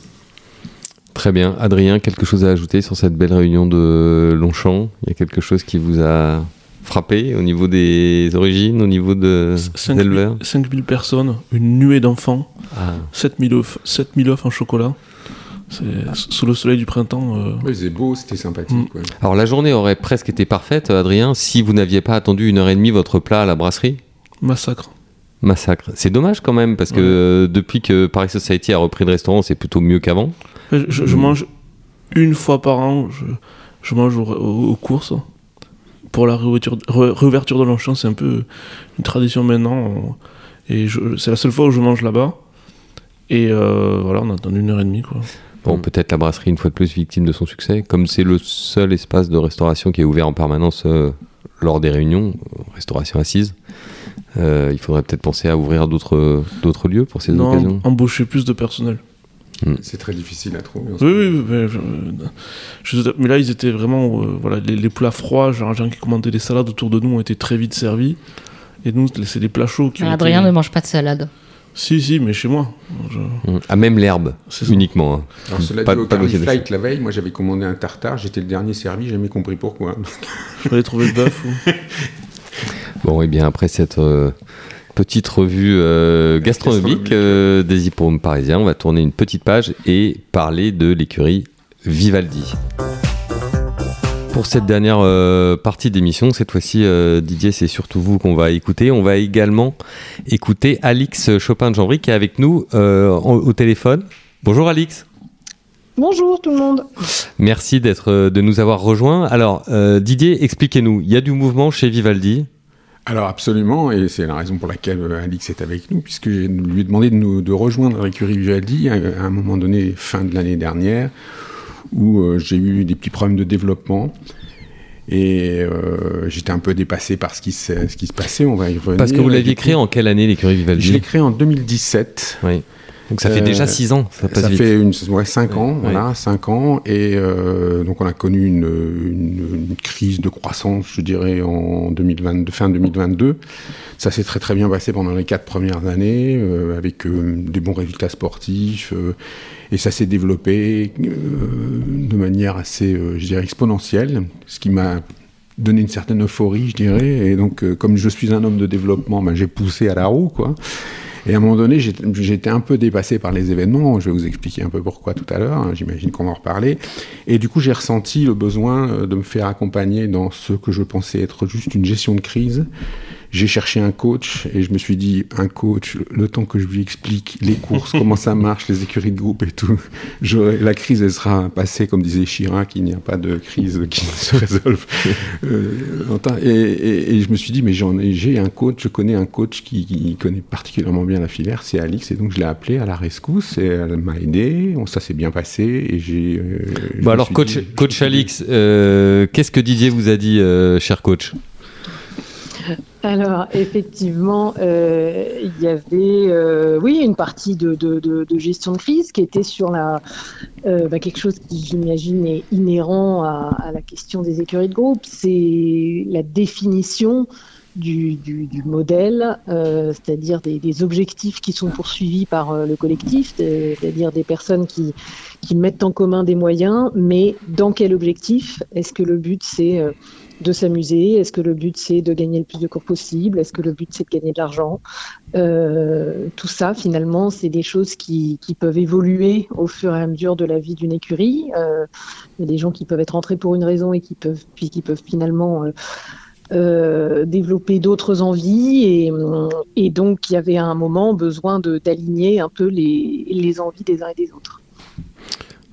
Speaker 1: Très bien. Adrien, quelque chose à ajouter sur cette belle réunion de Longchamp? Il y a quelque chose qui vous a frappé au niveau des origines, au niveau de, des
Speaker 4: 5000
Speaker 1: éleveurs
Speaker 4: 5000 personnes, une nuée d'enfants,
Speaker 1: Ah,
Speaker 4: 7000 œufs, 7000 œufs en chocolat. C'est sous le soleil du printemps. euh,
Speaker 5: Ouais, c'est beau, c'était sympathique. ouais.
Speaker 1: Alors la journée aurait presque été parfaite, Adrien, si vous n'aviez pas attendu une heure et demie votre plat à la brasserie.
Speaker 4: massacre.
Speaker 1: Massacre. C'est dommage quand même parce que
Speaker 4: Ouais.
Speaker 1: euh, depuis que Paris Society a repris le restaurant, c'est plutôt mieux qu'avant.
Speaker 4: Je, je- je mange une fois par an, je, je mange au- au- aux courses. Pour la réouverture, re- réouverture de Longchamp, c'est un peu une tradition maintenant. Et c'est la seule fois où je mange là-bas. Et euh, voilà, on attend une heure et demie. Quoi.
Speaker 1: Bon,
Speaker 5: Mm.
Speaker 1: peut-être la brasserie une fois de plus victime de son succès, comme c'est le seul espace de restauration qui est ouvert en permanence euh, lors des réunions, euh, restauration assise. euh, il faudrait peut-être penser à ouvrir d'autres d'autres lieux pour ces
Speaker 4: Non,
Speaker 1: occasions.
Speaker 4: embaucher plus de personnel.
Speaker 5: C'est très difficile à trouver.
Speaker 4: Oui, oui, mais, je- je- mais là, ils étaient vraiment. euh, voilà, les, les plats froids, genre, les gens qui commandaient des salades autour de nous ont été très vite servis. Et nous, c'est des plats chauds qui ont
Speaker 2: Adrien
Speaker 4: été-
Speaker 2: ne mange pas de salade.
Speaker 4: Si, si, mais chez moi. Je-
Speaker 1: Mm. Ah, même l'herbe, uniquement. hein.
Speaker 5: Alors, cela
Speaker 1: Pas-
Speaker 5: dit, au
Speaker 1: pas.
Speaker 5: Flight, la veille, moi j'avais commandé un tartare, j'étais le dernier servi, j'ai jamais compris pourquoi. *laughs*
Speaker 4: Je trouver le bœuf. ou- *laughs*
Speaker 1: Bon, et bien après cette euh, petite revue euh, gastronomique
Speaker 5: Gastronomique.
Speaker 1: euh, des hippodromes parisiens, on va tourner une petite page et parler de l'écurie Vivaldi. Pour cette dernière euh, partie d'émission, cette fois-ci, euh, Didier, c'est surtout vous qu'on va écouter. On va également écouter Alix Chopin-Janvry qui est avec nous euh, en- au téléphone. Bonjour Alix.
Speaker 6: Bonjour tout le monde.
Speaker 1: Merci d'être, de nous avoir rejoints. Alors, euh, Didier, expliquez-nous. Il y a du mouvement chez Vivaldi.
Speaker 5: Alors absolument, et c'est la raison pour laquelle euh, Alix est avec nous, puisque je lui ai demandé de, nous, de rejoindre l'écurie Vivaldi à, à un moment donné, fin de l'année dernière, où euh, j'ai eu des petits problèmes de développement. Et euh, j'étais un peu dépassé par ce qui, se, ce qui se passait, on va y revenir.
Speaker 1: Parce que vous l'aviez créé en quelle année l'écurie Vivaldi?
Speaker 5: Je l'ai créé en 2017.
Speaker 1: Oui. Donc ça fait
Speaker 5: Euh,
Speaker 1: déjà 6 ans, ça passe
Speaker 5: Ça
Speaker 1: vite.
Speaker 5: fait une, ouais, cinq ans,
Speaker 1: Ouais,
Speaker 5: voilà, cinq ans, et euh, donc on a connu une, une, une crise de croissance, je dirais, en 2022, fin 2022. Ça s'est très très bien passé pendant les quatre premières années, euh, avec euh, des bons résultats sportifs, euh, et ça s'est développé euh, de manière assez, euh, je dirais, exponentielle, ce qui m'a donné une certaine euphorie, je dirais, et donc euh, comme je suis un homme de développement, ben, j'ai poussé à la roue, quoi. Et à un moment donné, j'étais un peu dépassé par les événements. Je vais vous expliquer un peu pourquoi tout à l'heure. hein, J'imagine qu'on va en reparler. Et du coup, j'ai ressenti le besoin de me faire accompagner dans ce que je pensais être juste une gestion de crise. J'ai cherché un coach et je me suis dit, un coach, le temps que je lui explique les courses, comment ça marche, les écuries de groupe et tout, la crise, elle sera passée, comme disait Chirac, il n'y a pas de crise qui ne se résolve. Euh, et, et- et je me suis dit, mais j'en ai, j'ai un coach, je connais un coach qui, qui connaît particulièrement bien la filière, c'est Alix, et donc je l'ai appelé à la rescousse, et elle m'a aidé, ça s'est bien passé, et j'ai... euh,
Speaker 1: alors coach,
Speaker 5: dit-
Speaker 1: coach Alix, euh, qu'est-ce que Didier vous a dit, euh, cher coach?
Speaker 6: Alors effectivement, euh, il y avait euh, oui une partie de, gestion de crise qui était sur la euh, bah, quelque chose qui j'imagine est inhérent à, la question des écuries de groupe, c'est la définition du, modèle, c'est-à-dire des, objectifs qui sont poursuivis par le collectif, c'est- c'est-à-dire des personnes qui, mettent en commun des moyens, mais dans quel objectif? Est-ce que le but c'est de s'amuser Est-ce que le but c'est de gagner le plus de cours possible? Est-ce que le but c'est de gagner de l'argent? Euh, Tout ça finalement c'est des choses qui, peuvent évoluer au fur et à mesure de la vie d'une écurie. Euh, Il y a des gens qui peuvent être entrés pour une raison et qui peuvent puis qui peuvent finalement euh, développer d'autres envies et, donc il y avait à un moment besoin d'aligner un peu les, les envies des uns et des autres.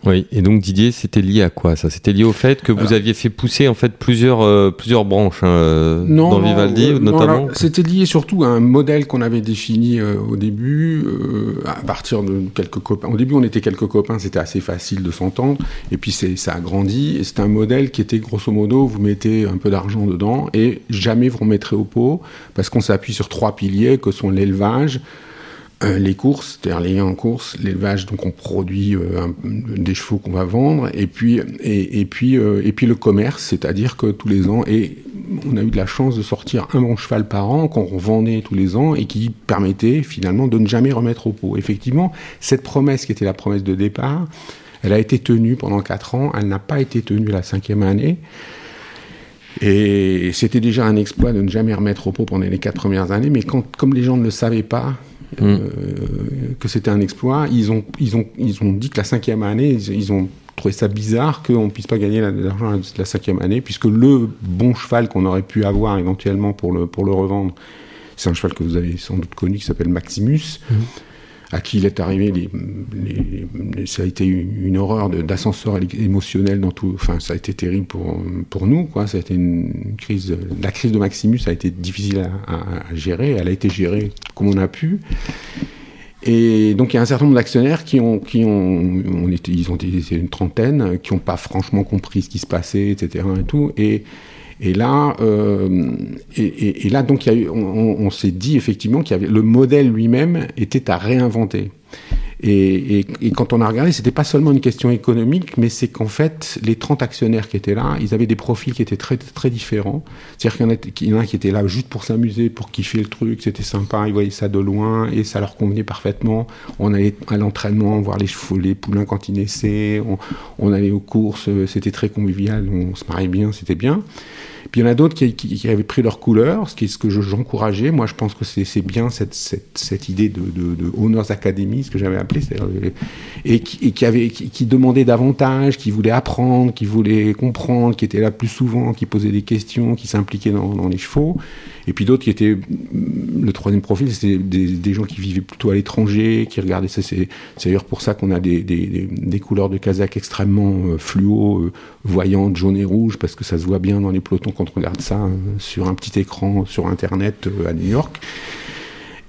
Speaker 1: Oui, et donc Didier, c'était lié à quoi ça? C'était lié au fait que vous aviez fait pousser en fait plusieurs, euh, plusieurs branches hein, euh,
Speaker 5: Non,
Speaker 1: dans Vivaldi
Speaker 5: euh, non,
Speaker 1: notamment?
Speaker 5: C'était lié surtout à un modèle qu'on avait défini euh, au début, euh, à partir de quelques copains. Au début, on était quelques copains, c'était assez facile de s'entendre. Et puis, c'est- ça a grandi. Et c'était un modèle qui était grosso modo, vous mettez un peu d'argent dedans et jamais vous remettrez au pot, parce qu'on s'appuie sur trois piliers que sont l'élevage, euh, les courses, c'est-à-dire les liens en course, l'élevage, donc on produit euh, des chevaux qu'on va vendre, et puis, et, puis, euh, et puis le commerce, c'est-à-dire que tous les ans, et on a eu de la chance de sortir un bon cheval par an qu'on vendait tous les ans et qui permettait finalement de ne jamais remettre au pot. Effectivement, cette promesse qui était la promesse de départ, elle a été tenue pendant quatre ans, elle n'a pas été tenue la cinquième année. Et c'était déjà un exploit de ne jamais remettre au pot pendant les quatre premières années, mais comme les gens ne le savaient pas, euh, que c'était un exploit. Ils ont, ils, ont, ils ont dit que la cinquième année, ils, ils ont trouvé ça bizarre qu'on ne puisse pas gagner de l'argent la, la cinquième année, puisque le bon cheval qu'on aurait pu avoir éventuellement pour le, pour le revendre, c'est un cheval que vous avez sans doute connu qui s'appelle Maximus. À qui il est arrivé, ça a été une, horreur d'ascenseur émotionnel dans tout. Enfin, ça a été terrible pour, pour nous, quoi. Ça a été une crise. La crise de Maximus a été difficile à, gérer. Elle a été gérée comme on a pu. Et donc il y a un certain nombre d'actionnaires qui ont, qui ont, ils ont été une trentaine, qui n'ont pas franchement compris ce qui se passait, etc. Et tout. Et, et là, et, donc on, s'est dit effectivement qu'il le modèle lui-même était à réinventer. Et, et- et quand on a regardé, c'était pas seulement une question économique, mais c'est qu'en fait, les 30 actionnaires qui étaient là, ils avaient des profils qui étaient très, très différents. C'est-à-dire qu'il y en a- qui étaient là juste pour s'amuser, pour kiffer le truc, c'était sympa, ils voyaient ça de loin et ça leur convenait parfaitement. On allait à l'entraînement, voir les chevaux, les poulains quand ils naissaient, on, on allait aux courses, c'était très convivial, on se mariait bien, c'était bien. Puis il y en a d'autres qui, avaient pris leur couleur, ce qui ce que je- j'encourageais. Moi, je pense que c'est bien cette, idée de, de, de Owners Academy, ce que j'avais appelé, et qui, et qui demandait davantage, qui voulait apprendre, qui voulait comprendre, qui était là plus souvent, qui posait des questions, qui s'impliquait dans, dans les chevaux. Et puis d'autres qui étaient, mm, le troisième profil, c'était des, gens qui vivaient plutôt à l'étranger, qui regardaient ça. C'est d'ailleurs pour ça qu'on a des, couleurs de casaque extrêmement euh, fluo, euh, voyantes, jaune et rouge, parce que ça se voit bien dans les pelotons quand on regarde ça euh, sur un petit écran sur Internet euh, à New York.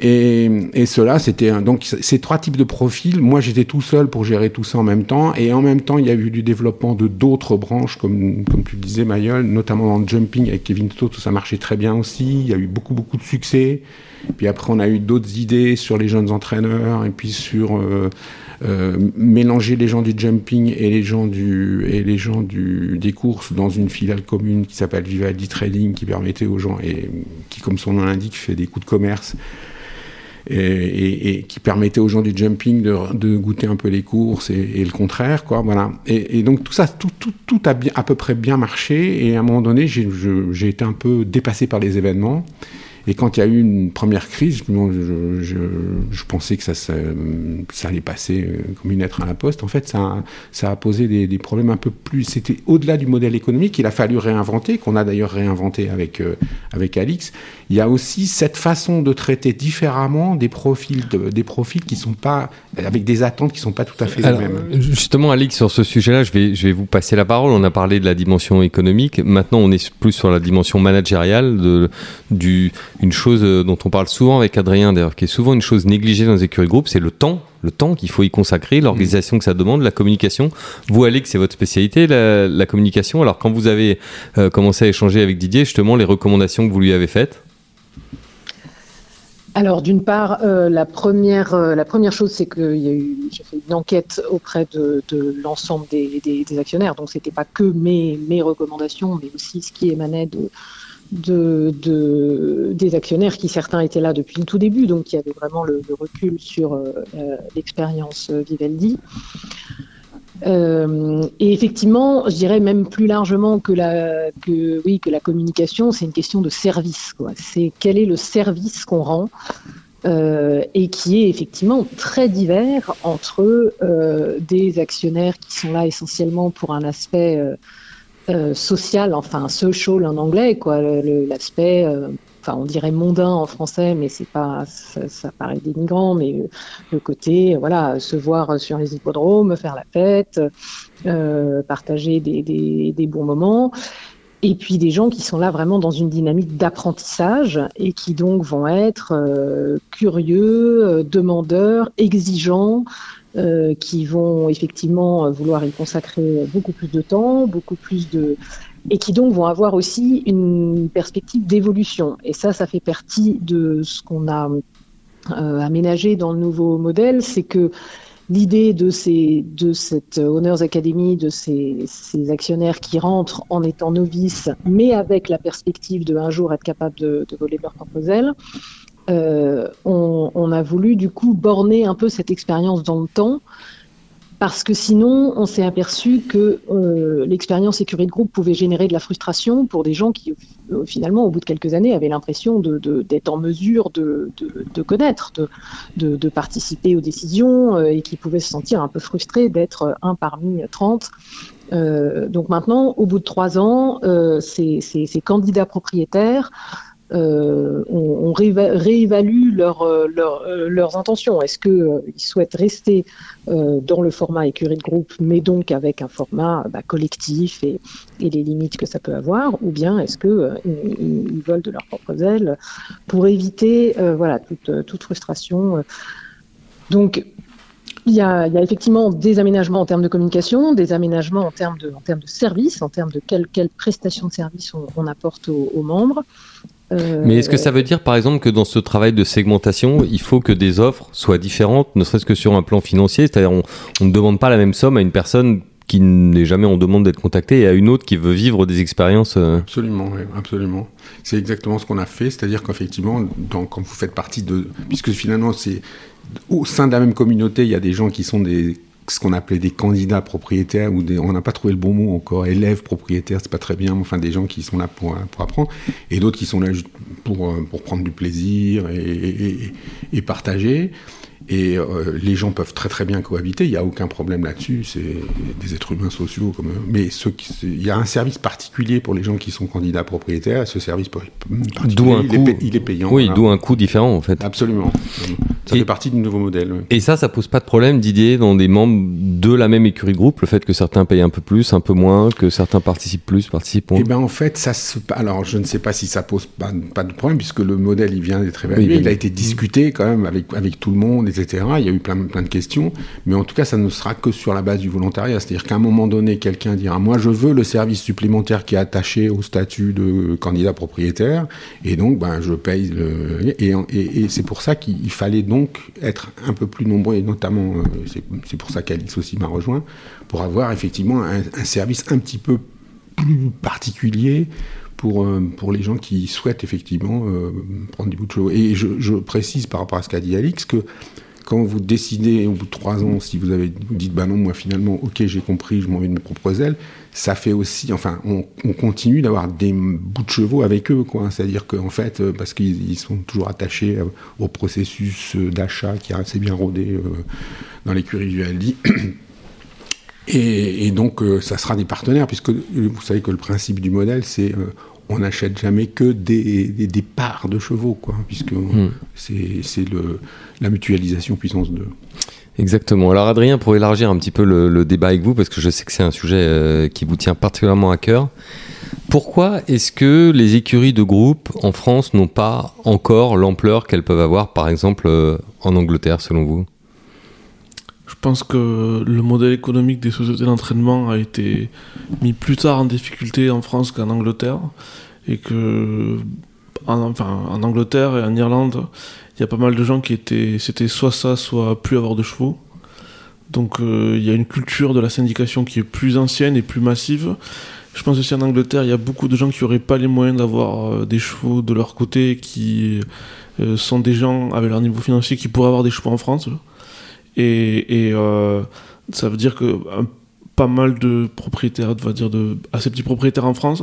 Speaker 5: Et, et cela, c'était donc ces trois types de profils. Moi, j'étais tout seul pour gérer tout ça en même temps, et en même temps, il y a eu du développement de d'autres branches, comme comme tu le disais, Mayol, notamment dans le jumping avec Kevin Toto, ça marchait très bien aussi. Il y a eu beaucoup beaucoup de succès. Puis après, on a eu d'autres idées sur les jeunes entraîneurs, et puis sur euh, euh, mélanger les gens du jumping et les gens du et les gens du des courses dans une filiale commune qui s'appelle Vivaldi Trading, qui permettait aux gens et qui, comme son nom l'indique, fait des coups de commerce et, qui permettait aux gens du jumping de, goûter un peu les courses et, le contraire, quoi. Voilà. Et, donc tout ça, tout, a à peu près bien marché. Et à un moment donné, j'ai été un peu dépassé par les événements. Et quand il y a eu une première crise, bon, je, je, je pensais que ça, ça, ça allait passer euh, comme une lettre à la poste. En fait, ça, a- ça a posé des, des problèmes un peu plus. C'était au-delà du modèle économique qu'il a fallu réinventer, qu'on a d'ailleurs réinventé avec, euh, avec Alix. Il y a aussi cette façon de traiter différemment des profils, de- des profils qui sont pas avec des attentes qui sont pas tout à fait
Speaker 1: Alors,
Speaker 5: les mêmes.
Speaker 1: justement, Alix, sur ce sujet-là, je vais, je vais vous passer la parole. On a parlé de la dimension économique. Maintenant, on est plus sur la dimension managériale, de, du, une chose euh, dont on parle souvent avec Adrien, d'ailleurs, qui est souvent une chose négligée dans les écuries de groupe, c'est le temps. Le temps qu'il faut y consacrer, l'organisation que ça demande, la communication. Vous, Alix, c'est votre spécialité, la, communication. Alors, quand vous avez euh, commencé à échanger avec Didier, justement, les recommandations que vous lui avez faites?
Speaker 6: Alors, d'une part, euh, la, première, chose, c'est que y a eu, une enquête auprès de, l'ensemble des, actionnaires. Donc, c'était pas que mes recommandations, mais aussi ce qui émanait de, de, de- des actionnaires qui, certains, étaient là depuis le tout début, donc qui avaient vraiment le, recul sur euh, euh, l'expérience euh, Vivaldi. Et effectivement, je dirais même plus largement que la, que, oui, que la communication, c'est une question de service. C'est quel est le service qu'on rend et qui est effectivement très divers entre des actionnaires qui sont là essentiellement pour un aspect euh, social, enfin social en anglais, quoi, l'aspect, euh, enfin on dirait mondain en français, mais c'est pas, ça, ça paraît dénigrant, mais le côté, voilà, se voir sur les hippodromes, faire la fête, euh, partager des, des, des bons moments. Et puis des gens qui sont là vraiment dans une dynamique d'apprentissage et qui donc vont être euh, curieux, euh, demandeurs, exigeants, euh, qui vont effectivement euh, vouloir y consacrer beaucoup plus de temps, beaucoup plus de et qui donc vont avoir aussi une perspective d'évolution. Et ça, ça fait partie de ce qu'on a euh, aménagé dans le nouveau modèle, c'est que l'idée de ces de cette Owners Academy, de ces, actionnaires qui rentrent en étant novices, mais avec la perspective de un jour être capable de, de voler de leurs propres ailes, euh, on, a voulu du coup borner un peu cette expérience dans le temps parce que sinon, on s'est aperçu que euh, l'expérience écurie de groupe pouvait générer de la frustration pour des gens qui, euh, finalement, au bout de quelques années, avaient l'impression d'être en mesure de, connaître, de, participer aux décisions et qui pouvaient se sentir un peu frustrés d'être un parmi 30. donc maintenant, au bout de trois ans, ces, candidats propriétaires euh, on, réévalue euh, euh, leurs intentions. Est-ce qu'ils souhaitent rester dans le format écurie de groupe, mais donc avec un format bah, collectif et, les limites que ça peut avoir, ou bien est-ce qu'ils ils volent de leurs propres ailes pour éviter toute, frustration Donc, il y, a, effectivement des aménagements en termes de communication, des aménagements en termes de, en services, en termes de quelle, quelle prestation de service on, apporte aux membres.
Speaker 1: Mais est-ce que ça veut dire, par exemple, que dans ce travail de segmentation, il faut que des offres soient différentes, ne serait-ce que sur un plan financier? C'est-à-dire, on, ne demande pas la même somme à une personne qui n'est jamais en demande d'être contactée et à une autre qui veut vivre des expériences. Euh,
Speaker 5: absolument, oui, absolument. C'est exactement ce qu'on a fait, c'est-à-dire qu'effectivement, quand vous faites partie de, puisque finalement c'est au sein de la même communauté, il y a des gens qui sont des ce qu'on appelait des candidats propriétaires ou des, on n'a pas trouvé le bon mot encore, élèves propriétaires, c'est pas très bien, enfin des gens qui sont là pour, pour apprendre et d'autres qui sont là pour, pour prendre du plaisir et partager. Et euh, les gens peuvent très très bien cohabiter, il n'y a aucun problème là-dessus, c'est des êtres humains sociaux. Comme, mais ceux qui, il y a un service particulier pour les gens qui sont candidats propriétaires, et ce service particulier, un il, est, il, est, payant.
Speaker 1: Oui, d'où un coût différent en fait.
Speaker 5: Absolument. Ça fait partie du nouveau modèle.
Speaker 1: Et ça, ça pose pas de problème, Didier, dans des membres de la même écurie groupe, le fait que certains payent un peu plus, un peu moins, que certains participent plus, participent moins?
Speaker 5: Eh bien en fait, ça se... alors je ne sais pas si ça pose pas, pas de problème, puisque le modèle il vient d'être évalué, il a été discuté quand même avec, avec tout le monde, il y a eu plein, de questions, mais en tout cas, ça ne sera que sur la base du volontariat. C'est-à-dire qu'à un moment donné, quelqu'un dira Moi, je veux le service supplémentaire qui est attaché au statut de candidat propriétaire, et donc, ben, je paye. Et, c'est pour ça qu'il fallait donc être un peu plus nombreux, et notamment, euh, c'est pour ça qu'Alice aussi m'a rejoint, pour avoir effectivement un, service un petit peu plus particulier pour, euh, les gens qui souhaitent effectivement euh, prendre du bout de chevaux. Et je, je, précise par rapport à ce qu'a dit Alix que quand vous décidez au bout de trois ans, si vous avez vous dites bah non, moi finalement, ok, j'ai compris, je m'en vais de mes propres ailes, ça fait aussi, enfin, on, continue d'avoir des bouts de chevaux avec eux, quoi. C'est-à-dire qu'en fait, euh, parce qu'ils sont toujours attachés euh, au processus euh, d'achat qui est assez bien rodé dans l'écurie du Aldi. Et, donc, ça sera des partenaires, puisque vous savez que le principe du modèle, c'est on n'achète jamais que des, des, parts de chevaux, quoi, puisque hmm. c'est la mutualisation puissance 2.
Speaker 1: Exactement. Alors Adrien, pour élargir un petit peu le, débat avec vous, parce que je sais que c'est un sujet euh, qui vous tient particulièrement à cœur, pourquoi est-ce que les écuries de groupe en France n'ont pas encore l'ampleur qu'elles peuvent avoir, par exemple, euh, en Angleterre, selon vous?
Speaker 4: Je pense que le modèle économique des sociétés d'entraînement a été mis plus tard en difficulté en France qu'en Angleterre, et que en, Angleterre et en Irlande, il y a pas mal de gens qui étaient, c'était soit ça, soit plus avoir de chevaux. Donc euh, il y a une culture de la syndication qui est plus ancienne et plus massive. Je pense aussi en Angleterre, il y a beaucoup de gens qui n'auraient pas les moyens d'avoir euh, des chevaux de leur côté, qui euh, sont des gens avec leur niveau financier qui pourraient avoir des chevaux en France. Et, et ça veut dire que pas mal de propriétaires, on va dire de assez petits propriétaires en France,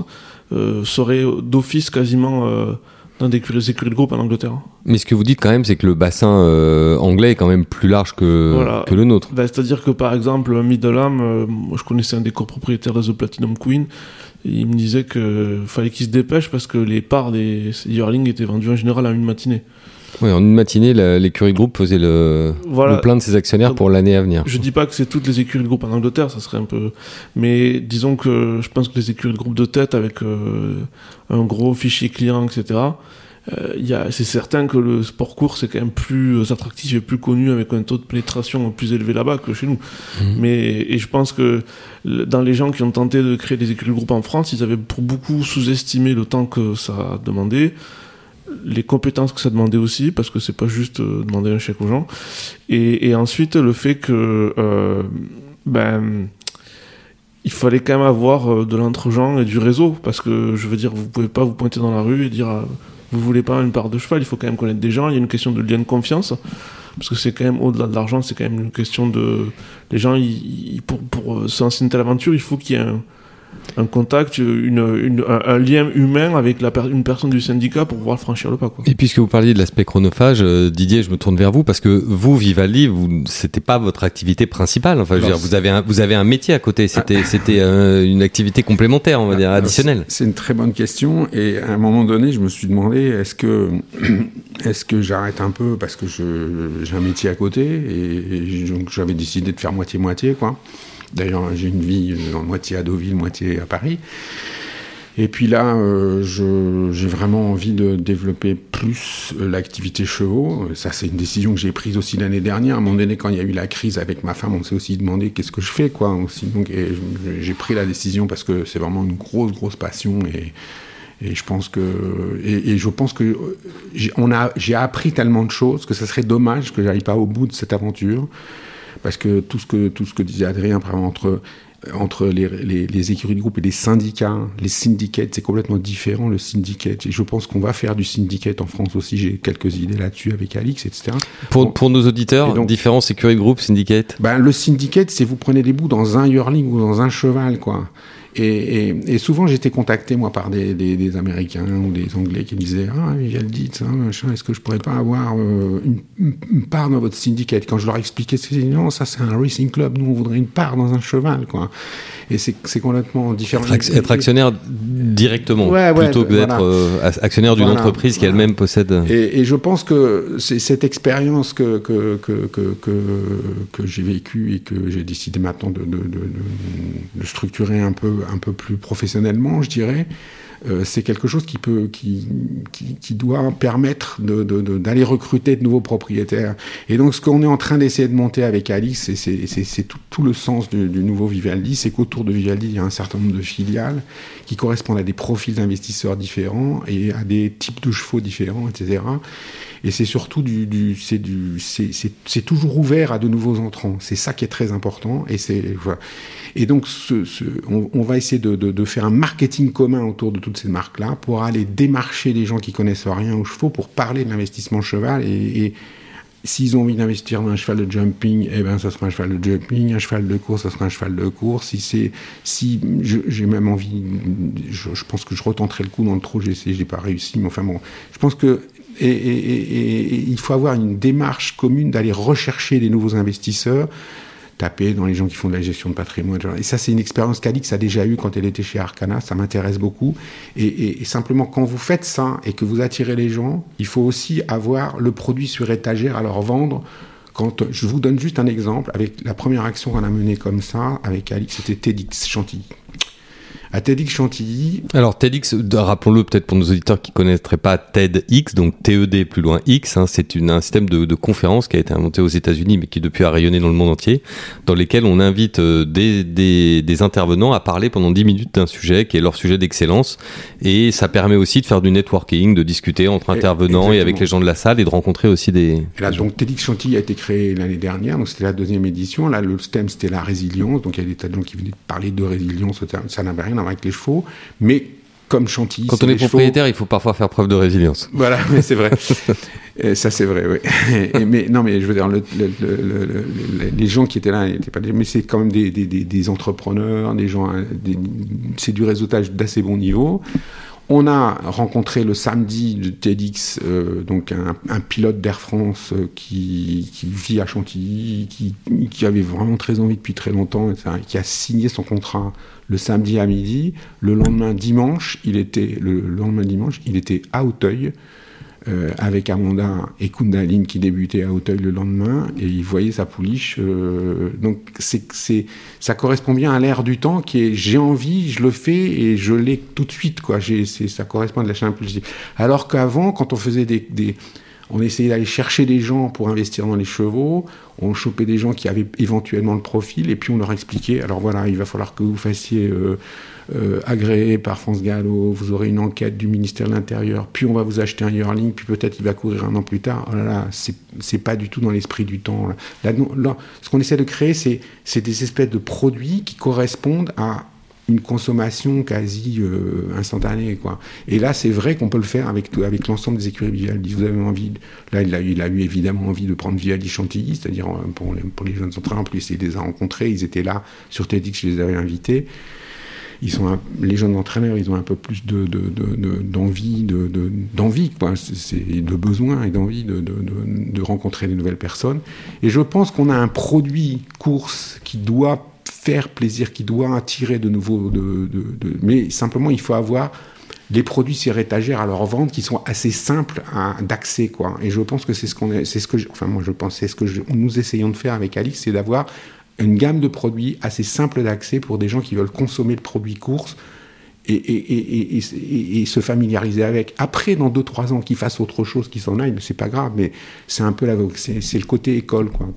Speaker 4: seraient d'office quasiment dans des écuries de groupe en Angleterre.
Speaker 1: Mais ce que vous dites quand même, c'est que le bassin euh, anglais est quand même plus large que, que le nôtre.
Speaker 4: Ben, c'est-à-dire que par exemple, Middleham, euh, moi je connaissais un des copropriétaires de The Platinum Queen, il me disait qu'il fallait qu'il se dépêche parce que les parts des yearlings étaient vendues en général à une matinée.
Speaker 1: Oui, en une matinée, l'écurie de groupe faisait le, plein de ses actionnaires pour l'année à venir.
Speaker 4: Je dis pas que c'est toutes les écuries de groupe en Angleterre, ça serait un peu. Mais disons que je pense que les écuries de groupe de tête avec euh, un gros fichier client, etc. Euh, c'est certain que le sport court c'est quand même plus attractif et plus connu avec un taux de pénétration plus élevé là-bas que chez nous. Mhm. Mais et je pense que dans les gens qui ont tenté de créer des écuries de groupe en France, ils avaient pour beaucoup sous-estimé le temps que ça demandait les compétences que ça demandait aussi, parce que c'est pas juste euh, demander un chèque aux gens. Et, ensuite, le fait que, euh, ben, il fallait quand même avoir euh, de l'entre-gens et du réseau, parce que je veux dire, vous pouvez pas vous pointer dans la rue et dire, vous voulez pas une part de cheval, il faut quand même connaître des gens, il y a une question de lien de confiance. parce que c'est quand même au-delà de l'argent, c'est quand même une question de. Les gens, pour, pour se lancer une telle aventure, il faut qu'il y ait un un contact, une, un, lien humain avec la une personne du syndicat pour pouvoir franchir le pas. Quoi.
Speaker 1: Et puisque vous parliez de l'aspect chronophage, euh, Didier, je me tourne vers vous parce que vous, Vivaldi, vous, c'était pas votre activité principale. Enfin, je veux dire, vous avez un, vous avez un métier à côté. C'était, ah. c'était euh, une activité complémentaire, on va dire, additionnelle.
Speaker 5: C'est une très bonne question. Et à un moment donné, je me suis demandé, est-ce que, *clears throat* est-ce que j'arrête un peu parce que j'ai un métier à côté et, donc j'avais décidé de faire moitié-moitié, quoi. D'ailleurs, j'ai une vie euh, moitié à Deauville, moitié à Paris. Et puis là, euh, j'ai vraiment envie de développer plus euh, l'activité chevaux. Ça, c'est une décision que j'ai prise aussi l'année dernière. À un moment donné, quand il y a eu la crise avec ma femme, on s'est aussi demandé qu'est-ce que je fais, quoi. Aussi. Donc, j'ai pris la décision parce que c'est vraiment une grosse, grosse passion et, je pense que, j'ai appris tellement de choses que ce serait dommage que j'aille pas au bout de cette aventure parce que tout ce que, tout ce que disait Adrien, entre, entre les, les, écuries de groupe et les syndicats, les syndicats, c'est complètement différent le syndicat. Et je pense qu'on va faire du syndicat en France aussi. J'ai quelques idées là-dessus avec Alix, etc.
Speaker 1: Pour, pour nos auditeurs, donc, différence écurie de groupe, syndicat
Speaker 5: ben, Le syndicat, c'est vous prenez des bouts dans un yearling ou dans un cheval, quoi. Et, et, souvent, j'étais contacté, moi, par des, des, des, Américains ou des Anglais qui disaient Ah, ça, machin, est-ce que je pourrais pas avoir euh, une, une, part dans votre syndicat Quand je leur expliquais, c'est non, ça c'est un racing club, nous on voudrait une part dans un cheval, quoi. Et c'est complètement différent.
Speaker 1: Être, actionnaire directement, plutôt que d'être euh, actionnaire d'une entreprise qui elle-même possède.
Speaker 5: Et, et, je pense que c'est cette expérience que, que, que, que, que j'ai vécue et que j'ai décidé maintenant de, de, de, de structurer un peu un peu plus professionnellement, je dirais, euh, c'est quelque chose qui peut, qui, qui, doit permettre d'aller recruter de nouveaux propriétaires. Et donc, ce qu'on est en train d'essayer de monter avec Alice, et c'est tout, tout, le sens du, nouveau Vivaldi, c'est qu'autour de Vivaldi, il y a un certain nombre de filiales qui correspondent à des profils d'investisseurs différents et à des types de chevaux différents, etc. Et c'est surtout du, c'est du, c'est toujours ouvert à de nouveaux entrants. C'est ça qui est très important. Et c'est. Et donc, on, on, va essayer de, de, faire un marketing commun autour de toutes ces marques-là pour aller démarcher les gens qui connaissent rien aux chevaux pour parler de l'investissement cheval et, S'ils ont envie d'investir dans un cheval de jumping, eh ben, ça sera un cheval de jumping. Un cheval de course, ça sera un cheval de course. Si c'est, si j'ai même envie, je, je, pense que je retenterai le coup dans le trou. J'ai essayé, j'ai pas réussi, mais enfin bon, je pense que et, il faut avoir une démarche commune d'aller rechercher des nouveaux investisseurs, taper dans les gens qui font de la gestion de patrimoine. Et ça, c'est une expérience qu'Alix a déjà eue quand elle était chez Arcana. Ça m'intéresse beaucoup. Et, simplement, quand vous faites ça et que vous attirez les gens, il faut aussi avoir le produit sur étagère à leur vendre. Quand, je vous donne juste un exemple. Avec la première action qu'on a menée comme ça, avec Alix, c'était TEDx Chantilly à TEDx Chantilly.
Speaker 1: Alors TEDx, rappelons-le peut-être pour nos auditeurs qui connaîtraient pas TEDx, donc TED plus loin X, hein, c'est un système de, de conférence qui a été inventé aux États-Unis mais qui depuis a rayonné dans le monde entier, dans lesquels on invite euh, des, des, des intervenants à parler pendant 10 minutes d'un sujet qui est leur sujet d'excellence et ça permet aussi de faire du networking, de discuter entre intervenants et, avec les gens de la salle et de rencontrer aussi des.
Speaker 5: Là, donc TEDx Chantilly a été créé l'année dernière, donc c'était la deuxième édition. Là, le thème c'était la résilience, donc il y a des tas de gens qui venaient parler de résilience, ça n'avait rien à avec les chevaux, mais comme Chantilly.
Speaker 1: Quand on est propriétaire, il faut parfois faire preuve de résilience.
Speaker 5: Voilà, mais c'est vrai. ça, c'est vrai, oui. mais non, mais je veux dire, le, le, les gens qui étaient là n'étaient pas. Mais c'est quand même des, des, des, entrepreneurs, des gens. c'est du réseautage d'assez bon niveau. On a rencontré le samedi de TEDx euh, donc un, pilote d'Air France euh, qui, vit à Chantilly, qui, avait vraiment très envie depuis très longtemps, qui a signé son contrat le samedi à midi. Le lendemain dimanche, il était le lendemain dimanche, il était à Auteuil euh, avec Amanda et Kundaline qui débutaient à Auteuil le lendemain et il voyait sa pouliche. Euh, donc c'est c'est ça correspond bien à l'ère du temps qui est j'ai envie, je le fais et je l'ai tout de suite quoi. Ça correspond à de l'achat impulsif. Alors qu'avant quand on faisait des, des on essayait d'aller chercher des gens pour investir dans les chevaux, on chopait des gens qui avaient éventuellement le profil, et puis on leur expliquait, alors voilà, il va falloir que vous fassiez euh, euh, agréé par France Gallo, vous aurez une enquête du ministère de l'Intérieur, puis on va vous acheter un yearling, puis peut-être il va courir un an plus tard. Oh là là, c'est pas du tout dans l'esprit du temps. Là, ce qu'on essaie de créer, c'est des espèces de produits qui correspondent à une consommation quasi euh, instantanée. Quoi. Et là, c'est vrai qu'on peut le faire avec, avec l'ensemble des écuries Vivaldi. Vous avez envie, là, il a, il a eu évidemment envie de prendre Vivaldi Chantilly, c'est-à-dire euh, pour les, pour les jeunes entraîneurs, en plus, il les a rencontrés, ils étaient là sur TEDx, je les avais invités. Ils sont les jeunes entraîneurs, ils ont un peu plus de, d'envie, de, quoi. De besoin et d'envie de, rencontrer de nouvelles personnes. Et je pense qu'on a un produit course qui doit faire plaisir, qui doit attirer de nouveaux. De, de, mais simplement, il faut avoir les produits sur étagère à leur vente qui sont assez simples d'accès quoi et je pense que c'est ce qu'on est c'est ce que enfin moi je pense c'est ce que nous essayons de faire avec Alix c'est d'avoir une gamme de produits assez simple d'accès pour des gens qui veulent consommer le produit course et, se familiariser avec. Après, dans 2-3 ans, qu'ils fassent autre chose, qu'ils s'en aillent, c'est pas grave, mais c'est un peu la, c'est, le côté école. Quoi.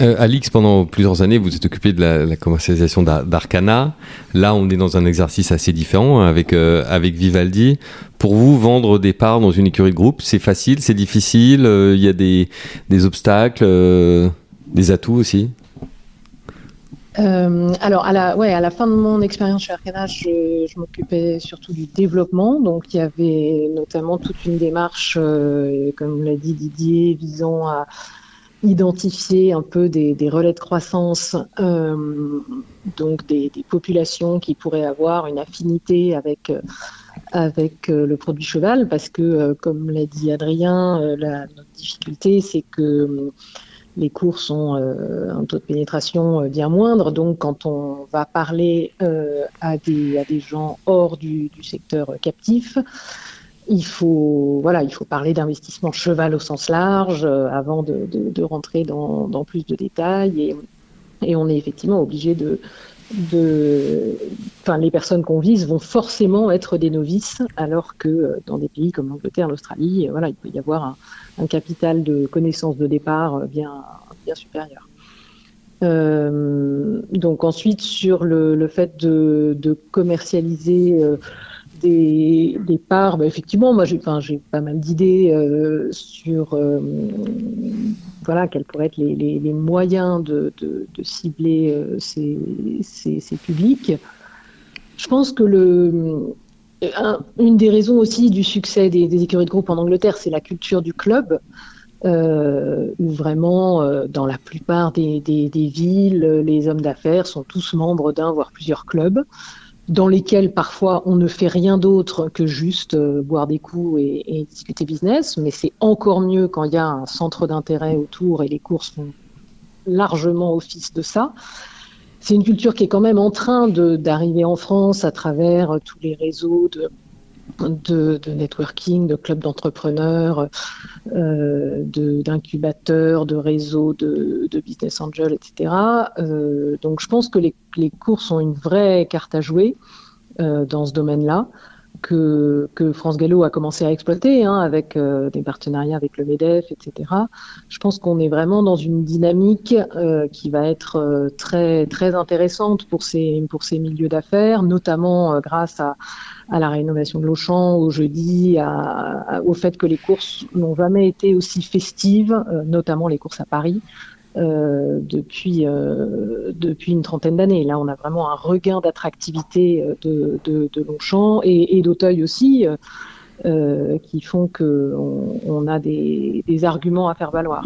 Speaker 1: Euh, Alix, pendant plusieurs années, vous êtes occupé de la, commercialisation d'Arcana. Là, on est dans un exercice assez différent avec, euh, avec Vivaldi. Pour vous, vendre des parts dans une écurie de groupe, c'est facile, c'est difficile, euh, il y a des, des obstacles, des atouts aussi?
Speaker 6: Euh, alors, à la, fin de mon expérience chez Arcana, je, m'occupais surtout du développement. Donc, il y avait notamment toute une démarche, euh, comme l'a dit Didier, visant à identifier un peu des, relais de croissance, euh, donc des, populations qui pourraient avoir une affinité avec le produit cheval, parce que, comme l'a dit Adrien, notre difficulté, c'est que les cours ont euh, un taux de pénétration euh, bien moindre. Donc, quand on va parler euh, à, des, à des gens hors du, du secteur captif, il faut, voilà, il faut parler d'investissement cheval au sens large avant de, de, rentrer dans, dans, plus de détails. Et, et on est effectivement obligé de, de, les personnes qu'on vise vont forcément être des novices, alors que dans des pays comme l'Angleterre, l'Australie, voilà, il peut y avoir un, un capital de connaissances de départ bien, bien supérieur. Euh, donc ensuite sur le, le fait de, de commercialiser euh, des, des, parts, bah, effectivement, moi j'ai pas mal d'idées euh, sur euh, voilà quels pourraient être les, les, moyens de, de, cibler euh, ces, ces, ces, publics. Je pense que le une des raisons aussi du succès des, écuries de groupe en Angleterre, c'est la culture du club, euh, où vraiment, euh, dans la plupart des, villes, les hommes d'affaires sont tous membres d'un, voire plusieurs clubs, dans lesquels parfois on ne fait rien d'autre que juste euh, boire des coups et, et discuter business, mais c'est encore mieux quand il y a un centre d'intérêt autour et les courses font largement office de ça c'est une culture qui est quand même en train d'arriver en France à travers euh, tous les réseaux de, networking, de clubs d'entrepreneurs, euh, d'incubateurs, de, réseaux de, business angels, etc. Euh, donc je pense que les, cours ont une vraie carte à jouer dans ce domaine-là que, que, France Gallo a commencé à exploiter hein, avec euh, des partenariats avec le MEDEF, etc. Je pense qu'on est vraiment dans une dynamique euh, qui va être euh, très très intéressante pour ces pour ces milieux d'affaires, notamment euh, grâce à, à, la rénovation de l'Auchan au jeudi, à, à, au fait que les courses n'ont jamais été aussi festives, euh, notamment les courses à Paris. Euh, depuis, euh, depuis une trentaine d'années. Là, on a vraiment un regain d'attractivité euh, de, de, Longchamp et, d'Auteuil aussi, qui font qu'on on a des arguments à faire valoir.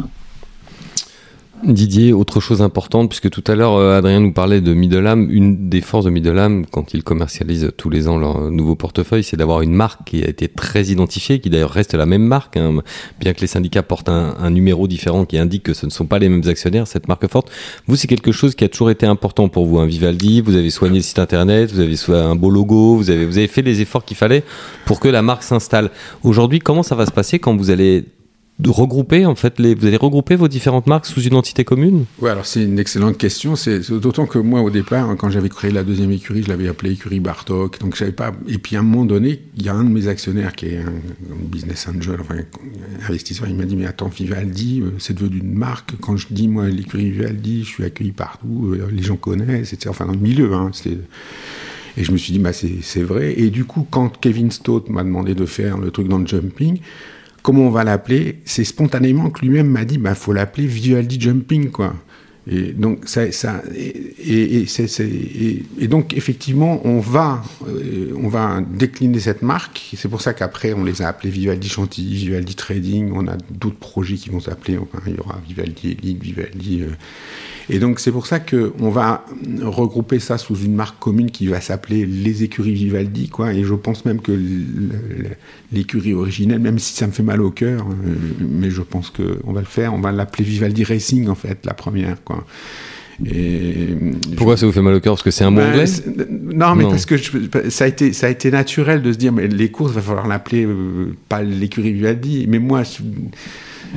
Speaker 1: Didier, autre chose importante, puisque tout à l'heure euh, Adrien nous parlait de Middleham, une des forces de Middleham, quand ils commercialisent tous les ans leur nouveau portefeuille, c'est d'avoir une marque qui a été très identifiée, qui d'ailleurs reste la même marque, hein, bien que les syndicats portent un, numéro différent qui indique que ce ne sont pas les mêmes actionnaires, cette marque forte. Vous, c'est quelque chose qui a toujours été important pour vous, hein, Vivaldi, vous avez soigné le site internet, vous avez un beau logo, vous avez, vous avez fait les efforts qu'il fallait pour que la marque s'installe. Aujourd'hui, comment ça va se passer quand vous allez de regrouper en fait vous allez regrouper vos différentes marques sous une entité commune?
Speaker 5: Oui, alors c'est une excellente question. C'est d'autant que moi au départ, quand j'avais créé la deuxième écurie, je l'avais appelée écurie Bartok. Donc j'avais pas. Et puis à un moment donné, il y a un de mes actionnaires qui est un, un business angel, enfin un investisseur, il m'a dit mais attends Vivaldi, euh, c'est devenu une marque. Quand je dis moi l'écurie Vivaldi, je suis accueilli partout, euh, les gens connaissent, etc. Enfin dans le milieu, hein, et je me suis dit, bah, c'est vrai. Et du coup, quand Kevin Stott m'a demandé de faire le truc dans le jumping, comment on va l'appeler C'est spontanément que lui-même m'a dit, bah faut l'appeler Vivaldi Jumping, quoi. Et donc, ça, et, donc effectivement, on va, euh, on va décliner cette marque. C'est pour ça qu'après, on les a appelés Vivaldi Chantilly, Vivaldi Trading. On a d'autres projets qui vont s'appeler. Enfin, il y aura Vivaldi Elite, Vivaldi. Et donc, c'est pour ça que on va regrouper ça sous une marque commune qui va s'appeler les écuries Vivaldi, quoi. Et je pense même que l'écurie originelle, même si ça me fait mal au cœur, euh, mais je pense que on va le faire. On va l'appeler Vivaldi Racing, en fait, la première, quoi. Et
Speaker 1: Pourquoi ça vous fait mal au cœur? Parce que c'est un mot
Speaker 5: ben,
Speaker 1: anglais?
Speaker 5: Non, mais
Speaker 1: Non.
Speaker 5: parce que je- ça, a été, ça a été naturel de se dire, mais les courses, va falloir l'appeler euh, pas l'écurie Vivaldi. Mais moi, je-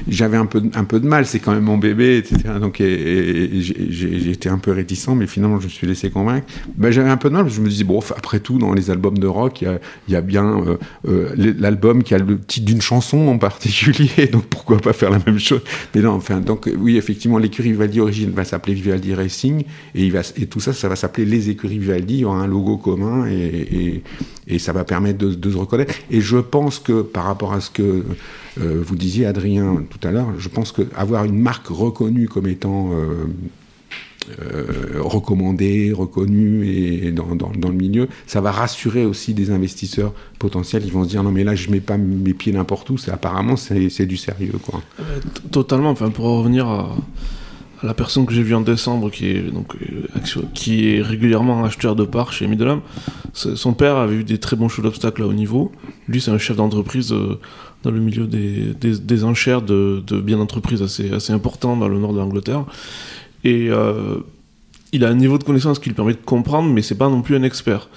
Speaker 5: j'avais un peu, un peu de mal, c'est quand même mon bébé, etc. Donc, et, et- été un peu réticent, mais finalement, je me suis laissé convaincre. Ben, j'avais un peu de mal, je me disais, bon, après tout, dans les albums de rock, il y a, y a bien euh, euh, l'album qui a le titre d'une chanson en particulier, *laughs* donc pourquoi pas faire la même chose? Mais non, enfin, donc, euh, oui, effectivement, l'écurie Vivaldi Origine va s'appeler Vivaldi Racing, et, tout ça, ça va s'appeler les écuries Vivaldi, il y aura un logo commun, et, ça va permettre de se reconnaître. Et je pense que, par rapport à ce que euh, vous disiez, Adrien, tout à l'heure, je pense que avoir une marque reconnue comme étant euh, euh, recommandée, reconnue et dans, le milieu, ça va rassurer aussi des investisseurs potentiels. Ils vont se dire non mais là je mets pas mes pieds n'importe où. C'est apparemment c'est du sérieux quoi.
Speaker 4: T- Totalement. Enfin, pour revenir à, la personne que j'ai vue en décembre, qui est donc euh, qui est régulièrement acheteur de parts chez c'est- son père avait eu des très bons chevaux d'obstacles à haut niveau. Lui, c'est un chef d'entreprise dans le milieu des, des, enchères de, de biens d'entreprise assez, assez important dans le nord de l'Angleterre. Et euh, il a un niveau de connaissance qui lui permet de comprendre, mais c'est pas non plus un expert.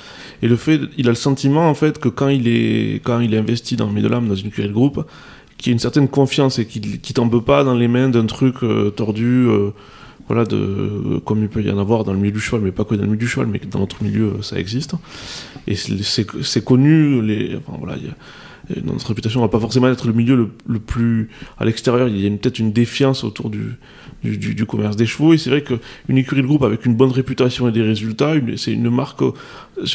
Speaker 4: Et le fait, il a le sentiment en fait que quand il est quand il est investi dans Midlam, dans une curie de groupe, qu'il y a une certaine confiance et qu'il qu'il tombe pas dans les mains d'un truc euh, tordu, euh, voilà, de, comme il peut y en avoir dans le milieu du cheval, mais pas que dans le milieu du cheval, mais dans notre milieu ça existe. Et c'est- connu, les, voilà, notre réputation va pas forcément être le milieu le, plus à l'extérieur. Il y a peut-être une défiance autour du, du, commerce des chevaux. Et c'est vrai qu'une écurie de groupe avec une bonne réputation et des résultats, c'est une marque euh,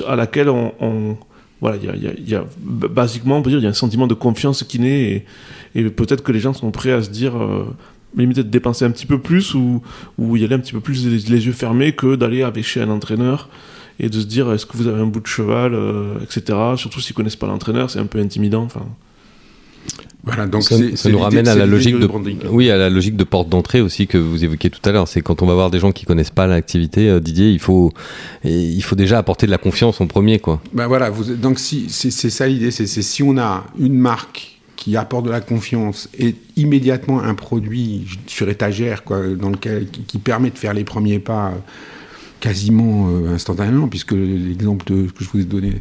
Speaker 4: à laquelle on, voilà, il y a, basiquement, on peut dire, il y a un sentiment de confiance qui naît et, et peut-être que les gens sont prêts à se dire, euh, limite de dépenser un petit peu plus ou, ou y aller un petit peu plus les, les yeux fermés que d'aller avec chez un entraîneur et de se dire, est-ce que vous avez un bout de cheval, euh, etc. Surtout s'ils connaissent pas l'entraîneur, c'est un peu intimidant. Enfin,
Speaker 5: Voilà donc
Speaker 1: ça, nous ramène à la logique de oui à la logique de porte d'entrée aussi que vous évoquiez tout à l'heure c'est quand on va voir des gens qui connaissent pas l'activité euh, Didier il faut il faut déjà apporter de la confiance en premier quoi
Speaker 5: Ben voilà, vous, donc si, c'est ça l'idée, c'est c'est si on a une marque qui apporte de la confiance et immédiatement un produit sur étagère quoi, dans lequel, qui, qui permet de faire les premiers pas euh, quasiment euh, instantanément, puisque l'exemple que je vous ai donné,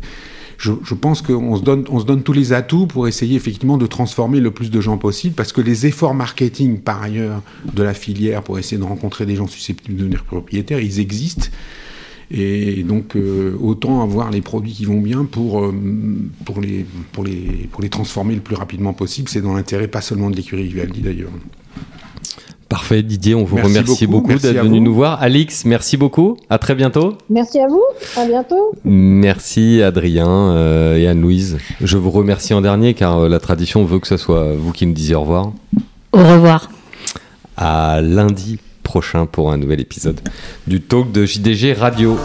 Speaker 5: je, pense qu'on se, donne, tous les atouts pour essayer effectivement de transformer le plus de gens possible, parce que les efforts marketing par ailleurs de la filière pour essayer de rencontrer des gens susceptibles de devenir propriétaires, ils existent. Et donc, euh, autant avoir les produits qui vont bien pour, euh, pour les transformer le plus rapidement possible. C'est dans l'intérêt pas seulement de l'écurie Vivaldi d'ailleurs.
Speaker 1: Parfait Didier on vous
Speaker 5: Merci
Speaker 1: remercie
Speaker 5: beaucoup,
Speaker 1: d'être venu nous voir Alix merci beaucoup à très bientôt
Speaker 6: Merci à vous, à bientôt.
Speaker 1: Merci Adrien euh, et Anne-Louise. Je vous remercie en dernier car euh, la tradition veut que ce soit vous qui me disiez au revoir.
Speaker 2: Au revoir.
Speaker 1: À lundi prochain pour un nouvel épisode du talk de JDG Radio.